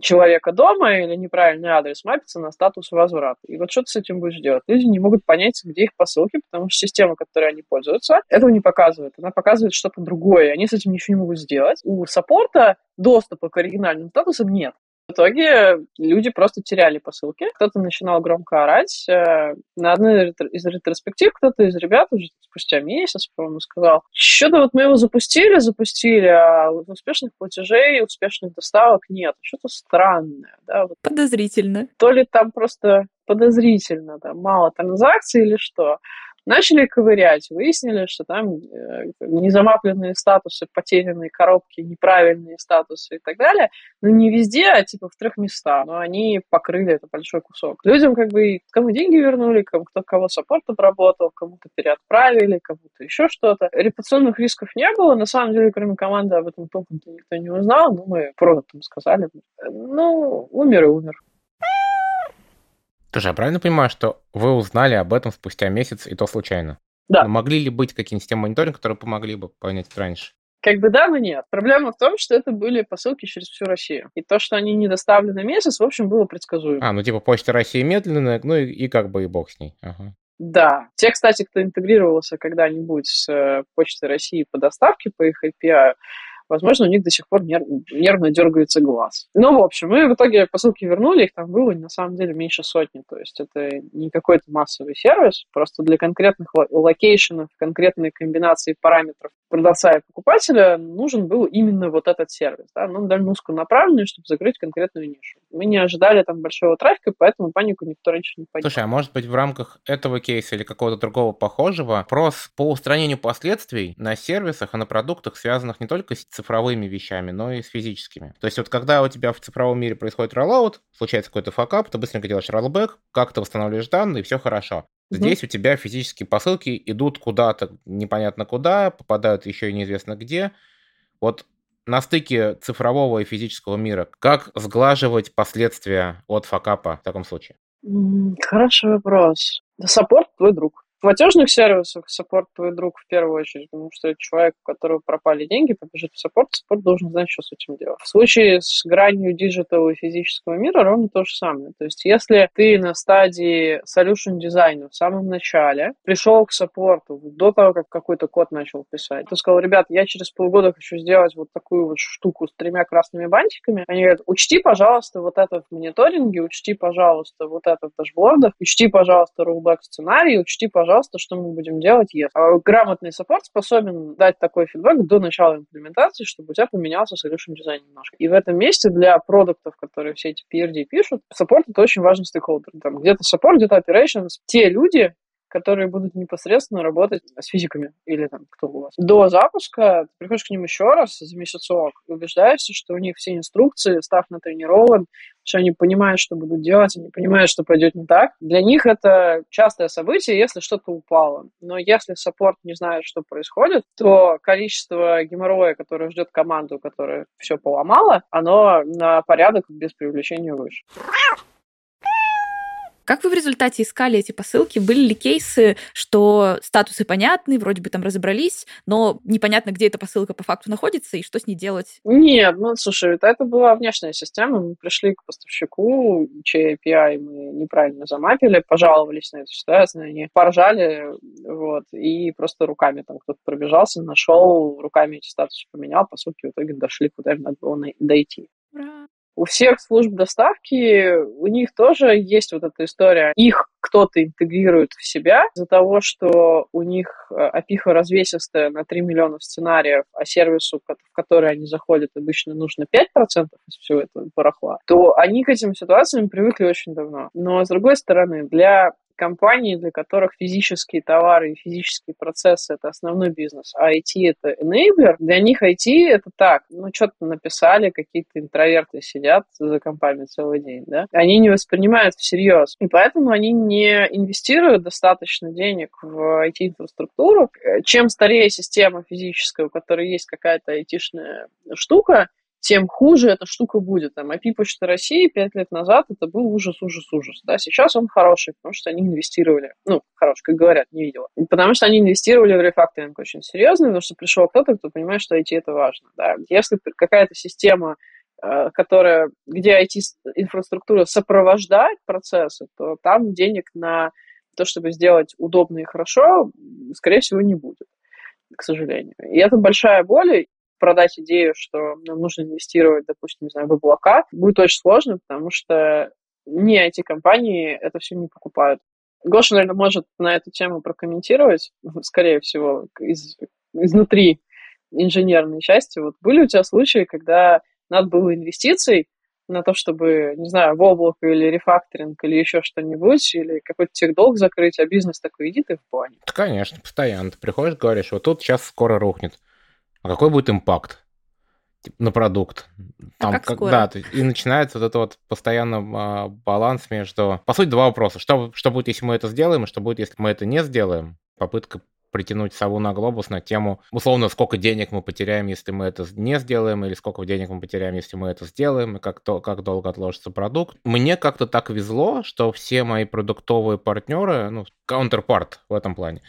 человека дома или неправильный адрес мапится на статус возврата. И вот что ты с этим будешь делать? Люди не могут понять, где их посылки, потому что система, которой они пользуются, этого не показывает. Она показывает что-то другое. Они с этим ничего не могут сделать. У саппорта доступа к оригинальным статусам нет. В итоге люди просто теряли посылки. Кто-то начинал громко орать. Э, на одной из ретроспектив кто-то из ребят уже спустя месяц, по-моему, сказал, что-то вот мы его запустили, запустили, а успешных платежей, успешных доставок нет. Что-то странное. Да? Вот. Подозрительно. То ли там просто подозрительно, да, мало транзакций или что. Начали ковырять, выяснили, что там э, незамапленные статусы, потерянные коробки, неправильные статусы и так далее, но не везде, а типа в трех местах. Но они покрыли это большой кусок. Людям как бы кому деньги вернули, кому кто кого саппорт обработал, кому-то переотправили, кому-то еще что-то. Репутационных рисков не было. На самом деле, кроме команды, об этом толком-то никто не узнал. Ну, мы продуктам сказали. Ну, умер и умер. Слушай, я правильно понимаю, что вы узнали об этом спустя месяц, и то случайно? Да. Но могли ли быть какие-нибудь системы мониторинга, которые помогли бы понять раньше? Как бы да, но нет. Проблема в том, что это были посылки через всю Россию. И то, что они не доставлены месяц, в общем, было предсказуемо. А, ну типа Почта России медленная, ну и, и как бы и бог с ней. Ага. Да. Те, кстати, кто интегрировался когда-нибудь с э, Почтой России по доставке, по их API, возможно, у них до сих пор нерв, нервно дергается глаз. Ну, в общем, мы в итоге посылки вернули, их там было на самом деле меньше сотни, то есть это не какой-то массовый сервис, просто для конкретных локейшенов, конкретной комбинации параметров продавца и покупателя нужен был именно вот этот сервис. Да? Ну, довольно узконаправленный, чтобы закрыть конкретную нишу. Мы не ожидали там большого трафика, поэтому панику никто раньше не поднял. Слушай, а может быть в рамках этого кейса или какого-то другого похожего вопрос по устранению последствий на сервисах и на продуктах, связанных не только с цифровыми вещами, но и с физическими. То есть вот когда у тебя в цифровом мире происходит роллаут, случается какой-то факап, ты быстренько делаешь роллбэк, как-то восстанавливаешь данные, и все хорошо. Здесь у тебя физические посылки идут куда-то непонятно куда, попадают еще и неизвестно где. Вот на стыке цифрового и физического мира, как сглаживать последствия от факапа в таком случае? Хороший вопрос. Саппорт твой друг платежных сервисах саппорт твой друг в первую очередь, потому что человек, у которого пропали деньги, побежит в саппорт, саппорт должен знать, что с этим делать. В случае с гранью digital и физического мира ровно то же самое. То есть если ты на стадии solution дизайна в самом начале пришел к саппорту до того, как какой-то код начал писать, ты сказал, ребят, я через полгода хочу сделать вот такую вот штуку с тремя красными бантиками, они говорят, учти, пожалуйста, вот это в мониторинге, учти, пожалуйста, вот это в дашбордах, учти, пожалуйста, rollback сценарий, учти, пожалуйста, пожалуйста, что мы будем делать, если. А грамотный саппорт способен дать такой фидбэк до начала имплементации, чтобы у тебя поменялся solution дизайн немножко. И в этом месте для продактов, которые все эти PRD пишут, саппорт — это очень важный стейкхолдер. Там где-то саппорт, где-то operations. Те люди, которые будут непосредственно работать с физиками или там кто у вас. До запуска ты приходишь к ним еще раз за месяцок и убеждаешься, что у них все инструкции, staff натренирован, что они понимают, что будут делать, они понимают, что пойдет не так. Для них это частое событие, если что-то упало. Но если саппорт не знает, что происходит, то количество геморроя, которое ждет команду, которая все поломала, оно на порядок без привлечения выше. Как вы в результате искали эти посылки? Были ли кейсы, что статусы понятны, вроде бы там разобрались, но непонятно, где эта посылка по факту находится и что с ней делать? Нет, ну, слушай, это была внешняя система. Мы пришли к поставщику, чей API мы неправильно замапили, пожаловались на эту ситуацию, они поржали, вот, и просто руками там кто-то пробежался, нашел, руками эти статусы поменял, по сути, в итоге дошли, куда им надо было дойти. Ура! У всех служб доставки, у них тоже есть вот эта история. Их кто-то интегрирует в себя из-за того, что у них опиха развесистая на 3 миллиона сценариев, а сервису, в который они заходят, обычно нужно 5% из всего этого барахла, то они к этим ситуациям привыкли очень давно. Но, с другой стороны, для компании, для которых физические товары и физические процессы – это основной бизнес, а IT – это enabler, для них IT – это так, ну, что-то написали, какие-то интроверты сидят за компами целый день, да, они не воспринимают всерьез, и поэтому они не инвестируют достаточно денег в IT-инфраструктуру. Чем старее система физическая, у которой есть какая-то IT-шная штука, тем хуже эта штука будет. Там IP Почта России пять лет назад это был ужас, ужас, ужас. Да? Сейчас он хороший, потому что они инвестировали. Ну, хороший, как говорят, не видела. Потому что они инвестировали в рефакторинг очень серьезно, потому что пришел кто-то, кто понимает, что IT это важно. Да? Если какая-то система э, которая, где IT-инфраструктура сопровождает процессы, то там денег на то, чтобы сделать удобно и хорошо, скорее всего, не будет, к сожалению. И это большая боль, продать идею, что нам нужно инвестировать, допустим, не знаю, в облака, будет очень сложно, потому что не эти компании это все не покупают. Гоша, наверное, может на эту тему прокомментировать, скорее всего, из, изнутри инженерной части. Вот были у тебя случаи, когда надо было инвестиций на то, чтобы, не знаю, в облако или рефакторинг или еще что-нибудь, или какой-то техдолг закрыть, а бизнес такой, иди ты в плане. Конечно, постоянно. Ты приходишь, говоришь, вот тут сейчас скоро рухнет а какой будет импакт на продукт? А Там, а как, как скоро? Да, и начинается вот этот вот постоянно а, баланс между... По сути, два вопроса. Что, что будет, если мы это сделаем, и что будет, если мы это не сделаем? Попытка притянуть сову на глобус на тему, условно, сколько денег мы потеряем, если мы это не сделаем, или сколько денег мы потеряем, если мы это сделаем, и как, то, как долго отложится продукт. Мне как-то так везло, что все мои продуктовые партнеры, ну, counterpart в этом плане,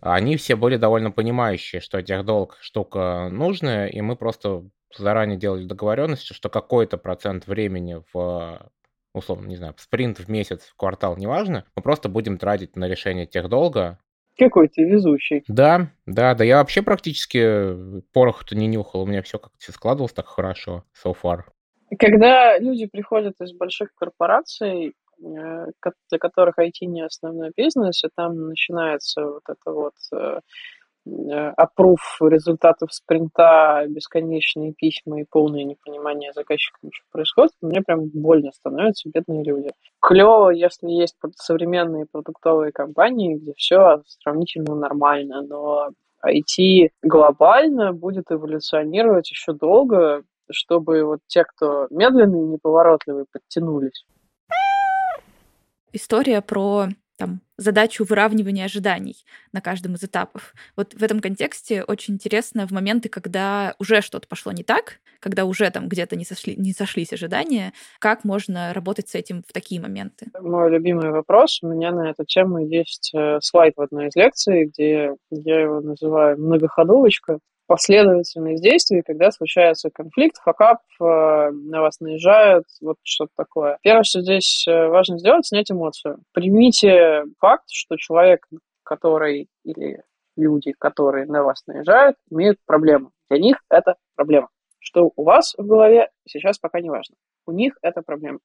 они все были довольно понимающие, что техдолг штука нужная, и мы просто заранее делали договоренность, что какой-то процент времени в условно, не знаю, спринт в месяц, в квартал, неважно, мы просто будем тратить на решение техдолга. Какой ты везучий. Да, да, да, я вообще практически порох-то не нюхал, у меня все как-то складывалось так хорошо so far. Когда люди приходят из больших корпораций, Э, для которых IT не основной бизнес, и там начинается вот это вот опруф э, результатов спринта, бесконечные письма и полное непонимание заказчикам, что происходит, мне прям больно становятся бедные люди. Клево, если есть современные продуктовые компании, где все сравнительно нормально, но IT глобально будет эволюционировать еще долго, чтобы вот те, кто медленные и неповоротливые, подтянулись история про там, задачу выравнивания ожиданий на каждом из этапов. Вот в этом контексте очень интересно в моменты, когда уже что-то пошло не так, когда уже там где-то не, сошли, не сошлись ожидания, как можно работать с этим в такие моменты? Мой любимый вопрос. У меня на эту тему есть э, слайд в одной из лекций, где я его называю многоходовочка последовательность действий, когда случается конфликт, факап, э, на вас наезжают, вот что-то такое. Первое, что здесь э, важно сделать, снять эмоцию. Примите факт, что человек, который или люди, которые на вас наезжают, имеют проблему. Для них это проблема. Что у вас в голове сейчас пока не важно. У них это проблема.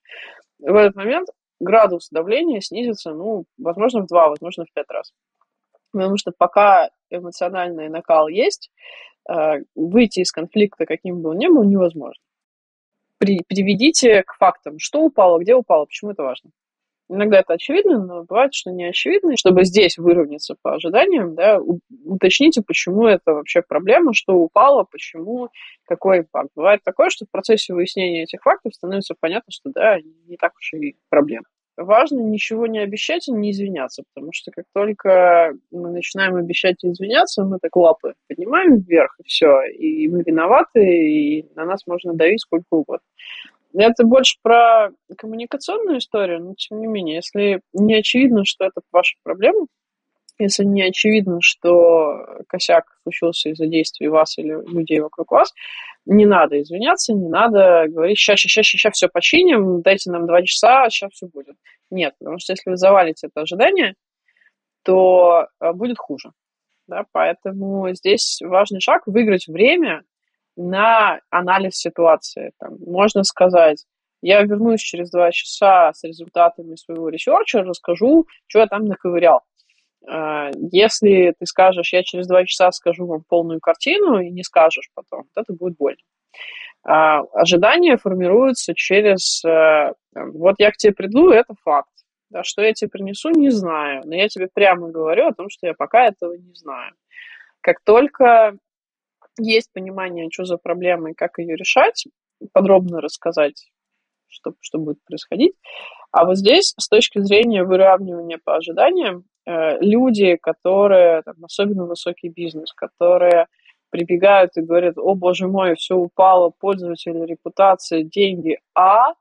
В этот момент градус давления снизится, ну, возможно, в два, возможно, в пять раз. Потому что пока эмоциональный накал есть, выйти из конфликта, каким бы он ни был, невозможно. При, приведите к фактам, что упало, где упало, почему это важно. Иногда это очевидно, но бывает, что не очевидно. Чтобы здесь выровняться по ожиданиям, да, уточните, почему это вообще проблема, что упало, почему, какой факт. Бывает такое, что в процессе выяснения этих фактов становится понятно, что да, не так уж и проблема важно ничего не обещать и не извиняться, потому что как только мы начинаем обещать и извиняться, мы так лапы поднимаем вверх, и все, и мы виноваты, и на нас можно давить сколько угодно. Это больше про коммуникационную историю, но тем не менее, если не очевидно, что это ваша проблема, если не очевидно, что косяк случился из-за действий вас или людей вокруг вас, не надо извиняться, не надо говорить, сейчас, сейчас, сейчас, сейчас все починим, дайте нам два часа, сейчас все будет. Нет, потому что если вы завалите это ожидание, то э, будет хуже. Да, поэтому здесь важный шаг – выиграть время на анализ ситуации. Там, можно сказать, я вернусь через два часа с результатами своего research а, расскажу, что я там наковырял. А, если ты скажешь, я через два часа скажу вам полную картину, и не скажешь потом, вот это будет больно. А, ожидания формируются через... Э, вот я к тебе приду, это факт. Да, что я тебе принесу, не знаю. Но я тебе прямо говорю о том, что я пока этого не знаю. Как только есть понимание, что за проблема и как ее решать, подробно рассказать, что, что будет происходить. А вот здесь, с точки зрения выравнивания по ожиданиям, люди, которые, там, особенно высокий бизнес, которые прибегают и говорят, о боже мой, все упало, пользователи, репутация, деньги, а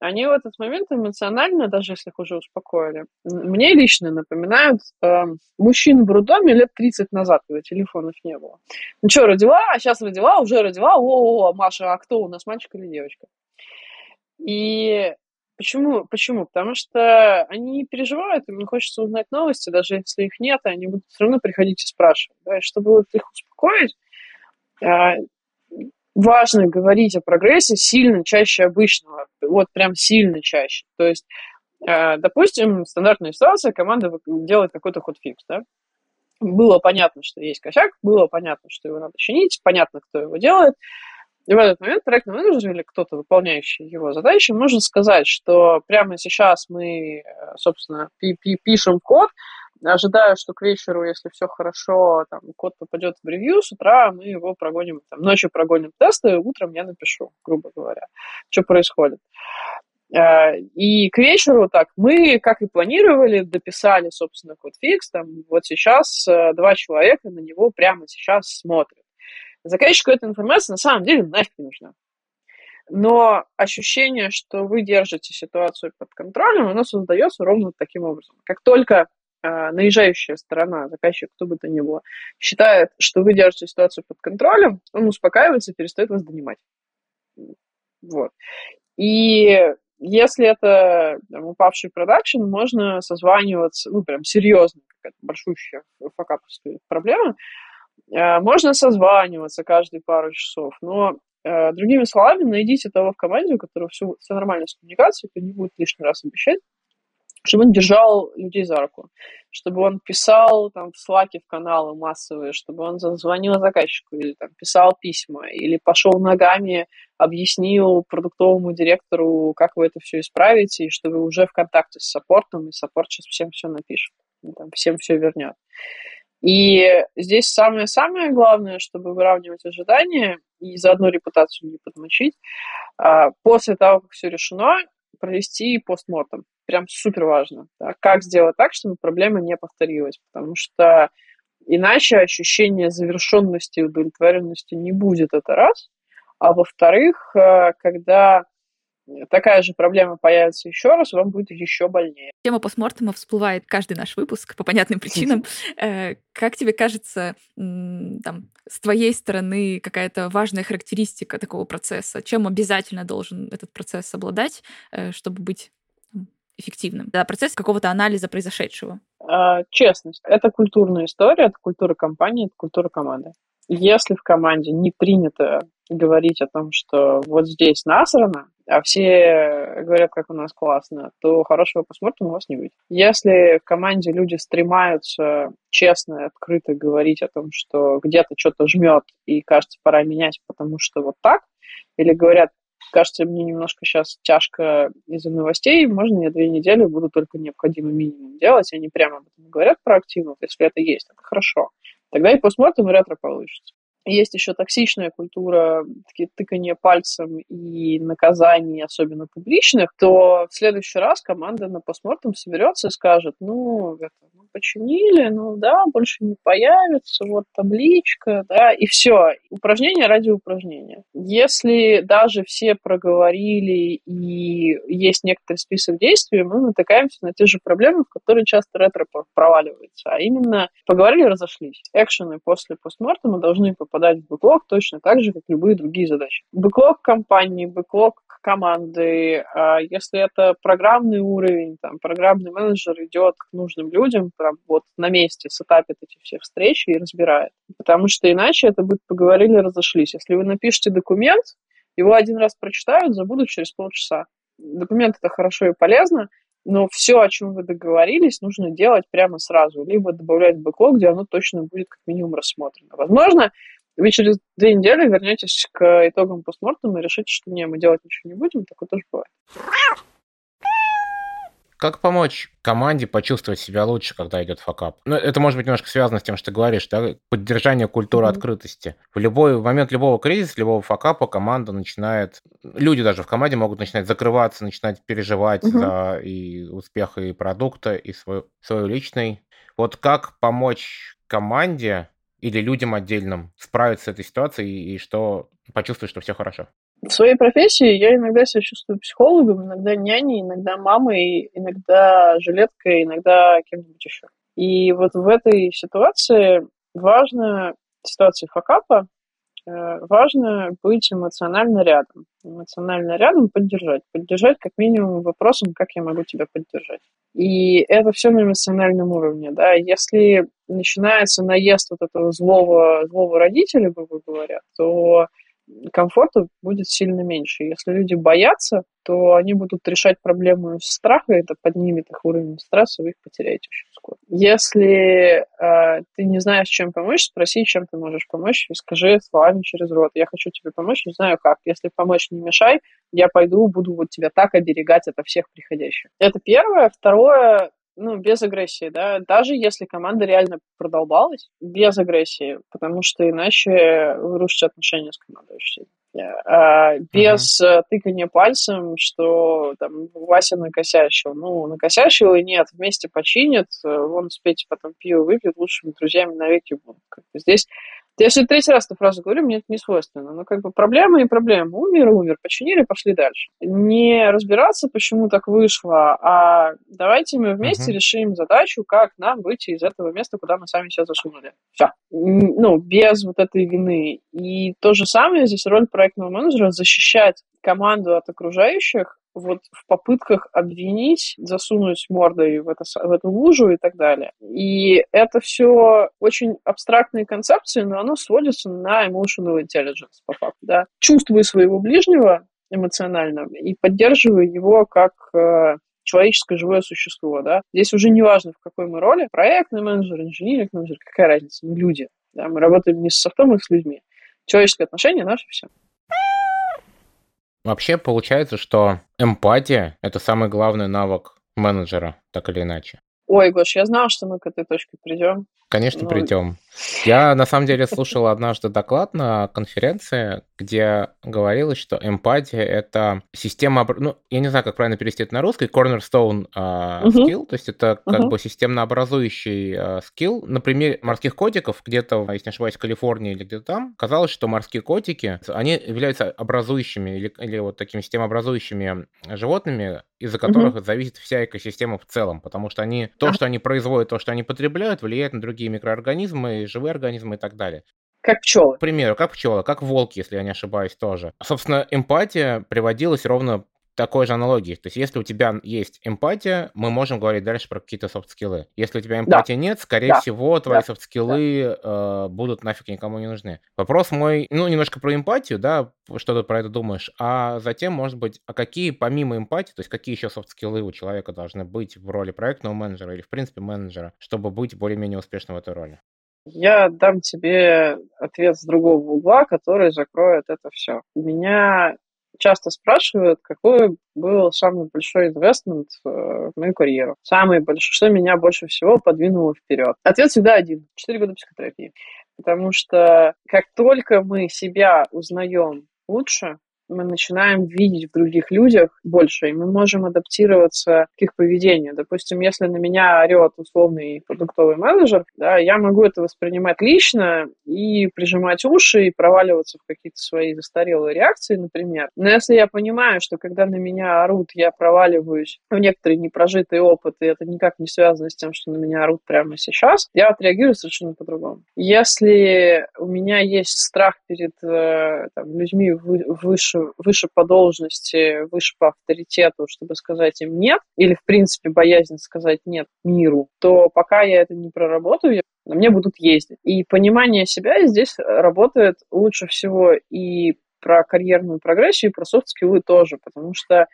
они в этот момент эмоционально, даже если их уже успокоили, мне лично напоминают э, мужчин в роддоме лет 30 назад, когда телефонов не было. Ну что, родила, а сейчас родила, уже родила, о, -о, -о Маша, а кто у нас, мальчик или девочка? И почему? Почему? Потому что они переживают, им хочется узнать новости, даже если их нет, они будут все равно приходить и спрашивать. Да? И чтобы их успокоить, э, важно говорить о прогрессе сильно чаще обычного, вот прям сильно чаще. То есть, э, допустим, стандартная ситуация, команда делает какой-то ход-фикс, да? Было понятно, что есть косяк, было понятно, что его надо чинить, понятно, кто его делает. И в этот момент проектный менеджер или кто-то, выполняющий его задачи, может сказать, что прямо сейчас мы, э, собственно, пишем код, ожидаю, что к вечеру, если все хорошо, там, код попадет в ревью, с утра мы его прогоним, там, ночью прогоним тесты, утром я напишу, грубо говоря, что происходит. Э, и к вечеру так мы, как и планировали, дописали, собственно, код фикс. Там вот сейчас э, два человека на него прямо сейчас смотрят. Заказчику эта информация на самом деле нафиг не нужна. Но ощущение, что вы держите ситуацию под контролем, оно создается ровно таким образом. Как только а, наезжающая сторона, заказчик, кто бы то ни было, считает, что вы держите ситуацию под контролем, он успокаивается и перестает вас донимать. Вот. И если это там, упавший продакшн, можно созваниваться, ну, прям серьезно, какая-то большущая факаповская проблема, можно созваниваться каждые пару часов, но э, другими словами, найдите того в команде, у которого все, все нормально с коммуникацией, кто не будет лишний раз обещать, чтобы он держал людей за руку, чтобы он писал там в слаке в каналы массовые, чтобы он звонил заказчику или там писал письма, или пошел ногами, объяснил продуктовому директору, как вы это все исправите, и что вы уже в контакте с саппортом, и саппорт сейчас всем все напишет, там, всем все вернет. И здесь самое-самое главное, чтобы выравнивать ожидания и заодно репутацию не подмочить, а, после того, как все решено, провести постмортом прям супер важно. Да? Как сделать так, чтобы проблема не повторилась? Потому что иначе ощущение завершенности и удовлетворенности не будет, это раз. А во-вторых, э, когда такая же проблема появится еще раз, вам будет еще больнее. Тема постмортема всплывает каждый наш выпуск по понятным причинам. Э, как тебе кажется, там, с твоей стороны какая-то важная характеристика такого процесса? Чем обязательно должен этот процесс обладать, э, чтобы быть эффективным. Да, процесс какого-то анализа произошедшего. А, честность. Это культурная история, это культура компании, это культура команды. Если в команде не принято говорить о том, что вот здесь насрано, а все говорят, как у нас классно, то хорошего посмотрим у вас не будет. Если в команде люди стремаются честно и открыто говорить о том, что где-то что-то жмет и кажется, пора менять, потому что вот так, или говорят, кажется, мне немножко сейчас тяжко из-за новостей, можно я две недели буду только необходимый минимум делать, они прямо об этом говорят проактивно, если это есть, это хорошо. Тогда и постмортем и ретро получится есть еще токсичная культура такие, тыкания пальцем и наказаний, особенно публичных, то в следующий раз команда на постмортом соберется и скажет, ну, это, ну, починили, ну да, больше не появится, вот табличка, да, и все. Упражнение ради упражнения. Если даже все проговорили и есть некоторый список действий, мы натыкаемся на те же проблемы, в которые часто ретро проваливается, а именно поговорили, разошлись. Экшены после постмортема должны попадать в бэклог точно так же, как любые другие задачи. Бэклог компании, бэклог команды, а если это программный уровень, там, программный менеджер идет к нужным людям, прям вот на месте сетапит эти все встречи и разбирает. Потому что иначе это будет поговорили, разошлись. Если вы напишете документ, его один раз прочитают, забудут через полчаса. Документ это хорошо и полезно, но все, о чем вы договорились, нужно делать прямо сразу, либо добавлять в бэклог, где оно точно будет как минимум рассмотрено. Возможно, вы через две недели вернетесь к итогам постмортема и решите, что не, мы делать ничего не будем, такое тоже бывает. Как помочь команде почувствовать себя лучше, когда идет факап? Ну, это может быть немножко связано с тем, что ты говоришь, да? Поддержание культуры mm-hmm. открытости. В любой в момент любого кризиса, любого факапа команда начинает... Люди даже в команде могут начинать закрываться, начинать переживать mm-hmm. за и успех и продукта, и свой, свой личный. Вот как помочь команде или людям отдельным справиться с этой ситуацией и что почувствовать, что все хорошо? В своей профессии я иногда себя чувствую психологом, иногда няней, иногда мамой, иногда жилеткой, иногда кем-нибудь еще. И вот в этой ситуации важно, в ситуации факапа, э, важно быть эмоционально рядом. Эмоционально рядом поддержать. Поддержать как минимум вопросом, как я могу тебя поддержать. И это все на эмоциональном уровне. Да? Если начинается наезд вот этого злого, злого родителя, грубо говоря, то комфорта будет сильно меньше. Если люди боятся, то они будут решать проблему из страха, это поднимет их уровень стресса, вы их потеряете очень скоро. Если э, ты не знаешь, чем помочь, спроси, чем ты можешь помочь, и скажи словами через рот. Я хочу тебе помочь, не знаю как. Если помочь, не мешай, я пойду, буду вот тебя так оберегать от всех приходящих. Это первое. Второе, ну, без агрессии, да, даже если команда реально продолбалась, без агрессии, потому что иначе вы рушите отношения с командой очень сильно. А, без uh-huh. тыкания пальцем, что там Вася накосячил. Ну, накосячил и нет, вместе починят, э, вон успейте потом пиво выпьют, лучшими друзьями навеки будут. Здесь я сегодня третий раз эту фразу говорю, мне это не свойственно. Но как бы проблема и проблема. Умер и умер. Починили, пошли дальше. Не разбираться, почему так вышло, а давайте мы вместе uh-huh. решим задачу, как нам выйти из этого места, куда мы сами себя засунули. Все. Ну, без вот этой вины. И то же самое здесь роль проектного менеджера защищать команду от окружающих, вот в попытках обвинить, засунуть мордой в, это, в эту лужу и так далее. И это все очень абстрактные концепции, но оно сводится на emotional intelligence, по факту. Да? Чувствую своего ближнего эмоционально и поддерживаю его как э, человеческое живое существо, да. Здесь уже не важно, в какой мы роли, проектный менеджер, инженеринг менеджер, какая разница, мы люди, да, мы работаем не с софтом, а с людьми. Человеческое отношение наше все. Вообще получается, что эмпатия – это самый главный навык менеджера, так или иначе. Ой, Гош, я знал, что мы к этой точке придем. Конечно, ну... придем. Я на самом деле слушал однажды доклад на конференции, где говорилось, что эмпатия это система, ну, я не знаю, как правильно перевести это на русский, cornerstone uh, uh-huh. skill, то есть это как uh-huh. бы системно-образующий uh, скилл. На примере морских котиков, где-то, если не ошибаюсь, в Калифорнии или где-то там, казалось, что морские котики, они являются образующими или, или вот такими системообразующими животными, из-за которых uh-huh. зависит вся экосистема в целом, потому что они, то, что они производят, то, что они потребляют, влияет на другие другие микроорганизмы, живые организмы и так далее. Как пчелы. К примеру, как пчелы, как волки, если я не ошибаюсь, тоже. Собственно, эмпатия приводилась ровно такой же аналогии. То есть, если у тебя есть эмпатия, мы можем говорить дальше про какие-то софт-скиллы. Если у тебя эмпатии да. нет, скорее да. всего, твои да. софт-скиллы да. э, будут нафиг никому не нужны. Вопрос мой, ну, немножко про эмпатию, да, что ты про это думаешь, а затем, может быть, а какие помимо эмпатии, то есть, какие еще софт-скиллы у человека должны быть в роли проектного менеджера или, в принципе, менеджера, чтобы быть более-менее успешным в этой роли? Я дам тебе ответ с другого угла, который закроет это все. У меня часто спрашивают, какой был самый большой инвестмент в мою карьеру. Самый большой, что меня больше всего подвинуло вперед. Ответ всегда один. Четыре года психотерапии. Потому что как только мы себя узнаем лучше, мы начинаем видеть в других людях больше, и мы можем адаптироваться к их поведению. Допустим, если на меня орет условный продуктовый менеджер, да, я могу это воспринимать лично и прижимать уши и проваливаться в какие-то свои застарелые реакции, например. Но если я понимаю, что когда на меня орут, я проваливаюсь в некоторый непрожитый опыт, и это никак не связано с тем, что на меня орут прямо сейчас, я отреагирую совершенно по-другому. Если у меня есть страх перед э, там, людьми выше выше, по должности, выше по авторитету, чтобы сказать им нет, или, в принципе, боязнь сказать нет миру, то пока я это не проработаю, на мне будут ездить. И понимание себя здесь работает лучше всего и про карьерную прогрессию, и про софт-скиллы тоже, потому что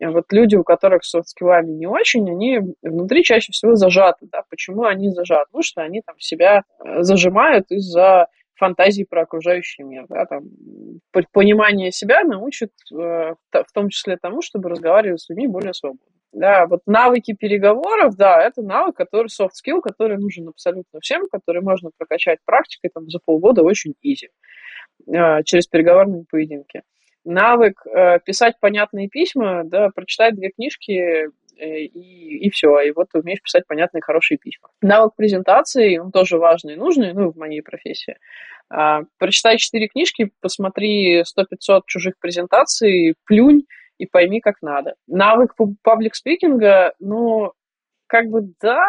вот люди, у которых софт-скиллами не очень, они внутри чаще всего зажаты. Да? Почему они зажаты? Ну, что они там себя э, зажимают из-за фантазии про окружающий мир. Да? Там, понимание себя научит э, в том числе тому, чтобы разговаривать с людьми более свободно. Да, вот навыки переговоров, да, это навык, который soft skill, который нужен абсолютно всем, который можно прокачать практикой там, за полгода очень easy э, через переговорные поединки навык э, писать понятные письма, да, прочитать две книжки и, и все. И вот ты умеешь писать понятные, хорошие письма. Навык презентации, он тоже важный и нужный, ну, в моей профессии. А, прочитай четыре книжки, посмотри 100-500 чужих презентаций, плюнь и пойми, как надо. Навык паблик спикинга, ну, как бы да,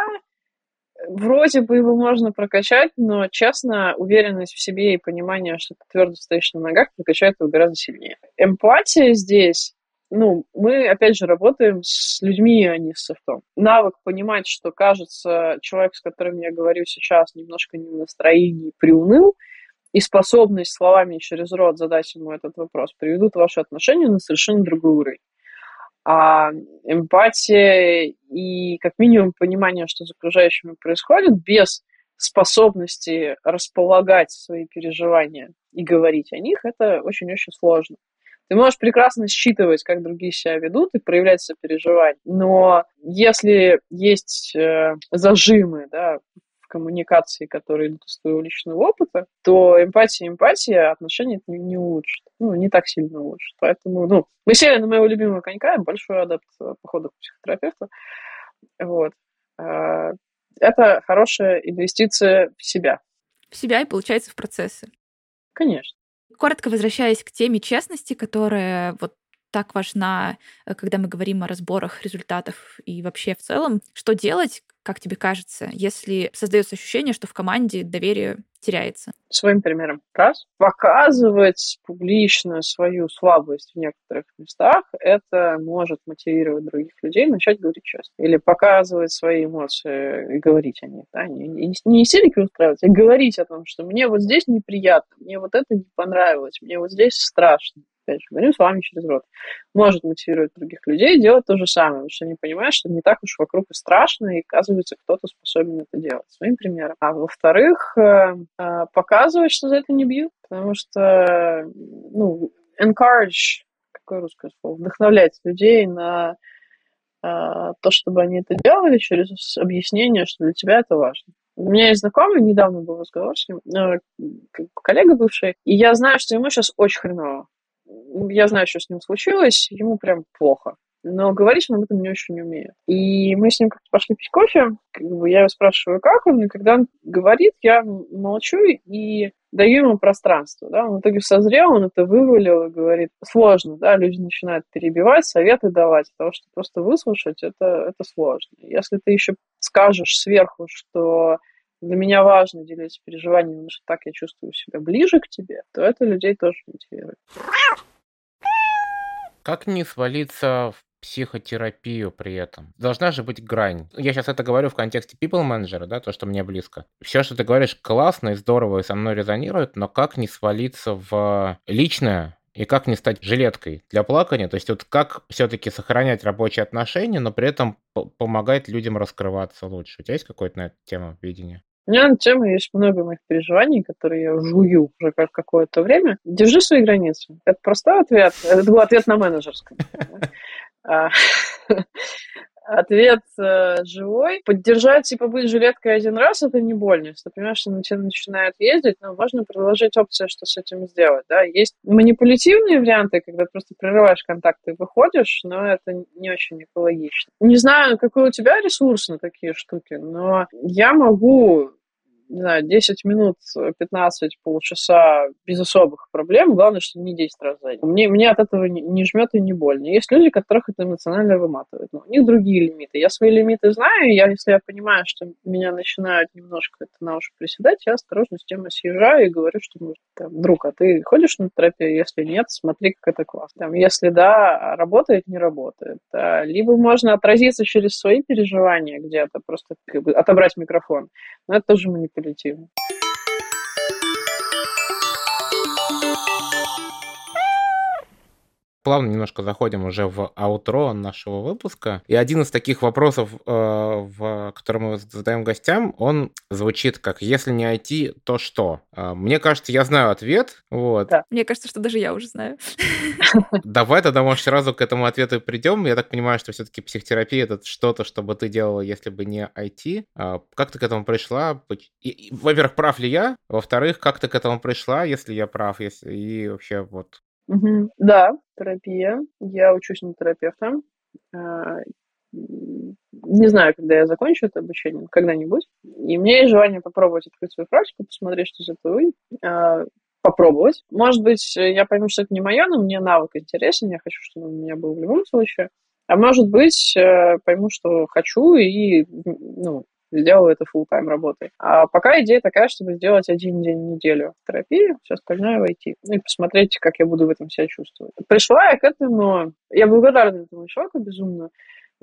вроде бы его можно прокачать, но, честно, уверенность в себе и понимание, что ты твердо стоишь на ногах, прокачает его гораздо сильнее. Эмпатия здесь ну, мы, опять же, работаем с людьми, а не с софтом. Навык понимать, что, кажется, человек, с которым я говорю сейчас, немножко не в настроении, приуныл, и способность словами через рот задать ему этот вопрос приведут ваши отношения на совершенно другой уровень а эмпатия и как минимум понимание, что с окружающими происходит, без способности располагать свои переживания и говорить о них, это очень-очень сложно. Ты можешь прекрасно считывать, как другие себя ведут и проявлять сопереживание, но если есть э, зажимы да, коммуникации, которые идут из твоего личного опыта, то эмпатия, эмпатия отношения не, не улучшит. Ну, не так сильно улучшит. Поэтому, ну, мы сели на моего любимого конька, большой адепт э, походов к психотерапевту. Вот. А, это хорошая инвестиция в себя. В себя и, получается, в процессы. Конечно. Коротко возвращаясь к теме честности, которая вот так важна, э, когда мы говорим о разборах результатов и вообще в целом. Что делать, как тебе кажется, если создается ощущение, что в команде доверие теряется? Своим примером. Раз. Показывать публично свою слабость в некоторых местах, это может мотивировать других людей начать говорить честно. Или показывать свои эмоции и говорить о них. Да? Не, не, истерики устраивать, а говорить о том, что мне вот здесь неприятно, мне вот это не понравилось, мне вот здесь страшно опять же, с вами через рот, может мотивировать других людей делать то же самое, потому что они понимают, что не так уж вокруг и страшно, и оказывается, кто-то способен это делать своим примером. А во-вторых, э, э, показывать, что за это не бьют, потому что, ну, encourage, какое русское слово, вдохновлять людей на э, то, чтобы они это делали через объяснение, что для тебя это важно. У меня есть знакомый, недавно был разговор с ним, коллега бывший, и я знаю, что ему сейчас очень хреново я знаю, что с ним случилось, ему прям плохо. Но говорить он об этом не очень умеет. И мы с ним как-то пошли пить кофе, как бы я его спрашиваю, как он, и когда он говорит, я молчу и даю ему пространство, да, он в итоге созрел, он это вывалил и говорит, сложно, да, люди начинают перебивать, советы давать, потому что просто выслушать это, это сложно. Если ты еще скажешь сверху, что для меня важно делиться переживаниями, потому что так я чувствую себя ближе к тебе, то это людей тоже мотивирует. Как не свалиться в психотерапию при этом. Должна же быть грань. Я сейчас это говорю в контексте people manager, да, то, что мне близко. Все, что ты говоришь, классно и здорово и со мной резонирует, но как не свалиться в личное, и как не стать жилеткой для плакания, то есть вот как все-таки сохранять рабочие отношения, но при этом помогать людям раскрываться лучше. У тебя есть какое-то на эту тему видение? У меня на тему есть много моих переживаний, которые я жую уже как какое-то время. Держи свои границы. Это простой ответ. Это был ответ на менеджерском. Ответ э, живой. Поддержать и побыть жилеткой один раз это не больно. Если ты понимаешь, что на тебя начинают ездить, но важно предложить опцию, что с этим сделать. Да? Есть манипулятивные варианты, когда просто прерываешь контакты и выходишь, но это не очень экологично. Не знаю, какой у тебя ресурс на такие штуки, но я могу не знаю, 10 минут, 15, полчаса без особых проблем. Главное, что не 10 раз за день. Мне, мне от этого не, не жмет и не больно. Есть люди, которых это эмоционально выматывает. Но у них другие лимиты. Я свои лимиты знаю, я, если я понимаю, что меня начинают немножко это на уши приседать, я осторожно с темы съезжаю и говорю, что, ну, там, друг, а ты ходишь на терапию? Если нет, смотри, как это классно. Там, если да, работает, не работает. А, либо можно отразиться через свои переживания где-то, просто как бы, отобрать микрофон. Но это тоже gratitude. Плавно немножко заходим уже в аутро нашего выпуска. И один из таких вопросов, э, в, который мы задаем гостям, он звучит как «Если не IT, то что?». Э, мне кажется, я знаю ответ. Вот. Да. Мне кажется, что даже я уже знаю. Давай тогда, может, сразу к этому ответу придем. Я так понимаю, что все-таки психотерапия — это что-то, что бы ты делала, если бы не IT. Э, как ты к этому пришла? Во-первых, прав ли я? Во-вторых, как ты к этому пришла, если я прав? Если... И вообще вот Мгм. Да, терапия. Я учусь на терапевта. А, не знаю, когда я закончу это обучение, когда-нибудь. И у меня есть желание попробовать открыть свою практику, посмотреть, что из этого выйдет. А, попробовать. Может быть, я пойму, что это не мое, но мне навык интересен, я хочу, чтобы он у меня был в любом случае. А может быть, э, пойму, что хочу, и ну, сделаю это full тайм работой. А пока идея такая, чтобы сделать один день в неделю в терапии, все остальное войти. И посмотреть, как я буду в этом себя чувствовать. Пришла я к этому, я благодарна этому человеку безумно,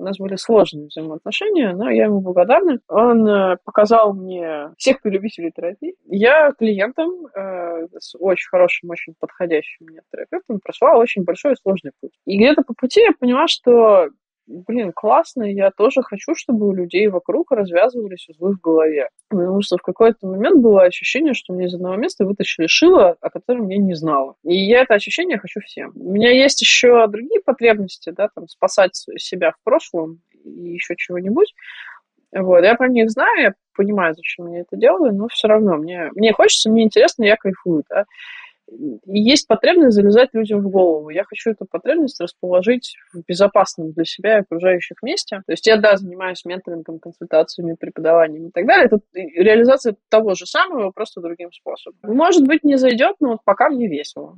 у нас были сложные взаимоотношения, но я ему благодарна. Он э, показал мне всех любителей терапии. Я клиентом э, с очень хорошим, очень подходящим мне терапевтом прошла очень большой и сложный путь. И где-то по пути я поняла, что блин, классно, я тоже хочу, чтобы у людей вокруг развязывались узлы в голове. Потому что в какой-то момент было ощущение, что мне из одного места вытащили шило, о котором я не знала. И я это ощущение хочу всем. У меня есть еще другие потребности, да, там, спасать себя в прошлом и еще чего-нибудь. Вот, я про них знаю, я понимаю, зачем я это делаю, но все равно мне, мне хочется, мне интересно, я кайфую, да есть потребность залезать людям в голову. Я хочу эту потребность расположить в безопасном для себя и окружающих месте. То есть я, да, занимаюсь менторингом, консультациями, преподаванием и так далее. Это реализация того же самого, просто другим способом. Может быть, не зайдет, но вот пока мне весело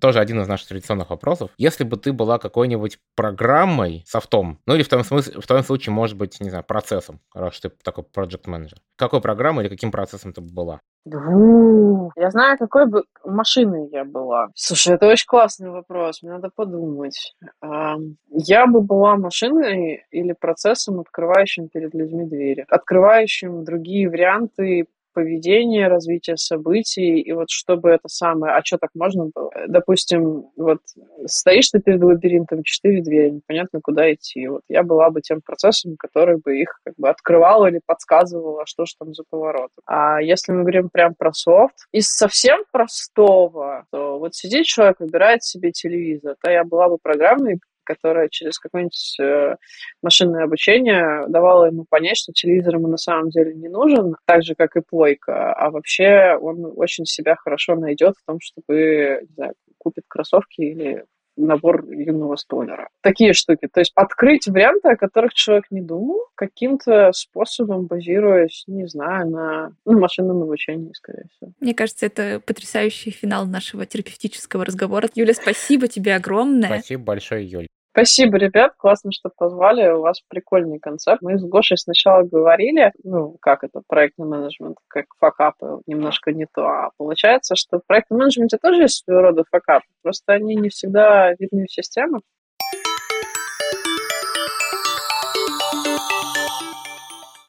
тоже один из наших традиционных вопросов. Если бы ты была какой-нибудь программой, софтом, ну или в том смысле, в том случае, может быть, не знаю, процессом, раз ты такой проект менеджер какой программой или каким процессом ты бы была? Я знаю, какой бы машиной я была. Слушай, это очень классный вопрос, мне надо подумать. Я бы была машиной или процессом, открывающим перед людьми двери, открывающим другие варианты поведение, развитие событий, и вот чтобы это самое, а что так можно было? Допустим, вот стоишь ты перед лабиринтом, четыре двери, непонятно, куда идти. Вот я была бы тем процессом, который бы их как бы открывал или подсказывал, а что же там за поворот. А если мы говорим прям про софт, из совсем простого, то вот сидит человек, выбирает себе телевизор, то я была бы программой, которая через какое-нибудь э, машинное обучение давала ему понять, что телевизор ему на самом деле не нужен, так же, как и плойка, а вообще он очень себя хорошо найдет в том, чтобы, не знаю, купит кроссовки или набор юного столера. Такие штуки. То есть открыть варианты, о которых человек не думал, каким-то способом базируясь, не знаю, на ну, машинном обучении, скорее всего. Мне кажется, это потрясающий финал нашего терапевтического разговора. Юля, спасибо тебе огромное. Спасибо большое, Юля. Спасибо, ребят, классно, что позвали. У вас прикольный концепт. Мы с Гошей сначала говорили, ну, как это, проектный менеджмент, как факапы, немножко не то. А получается, что в проектном менеджменте тоже есть своего рода факапы. Просто они не всегда видны в системах.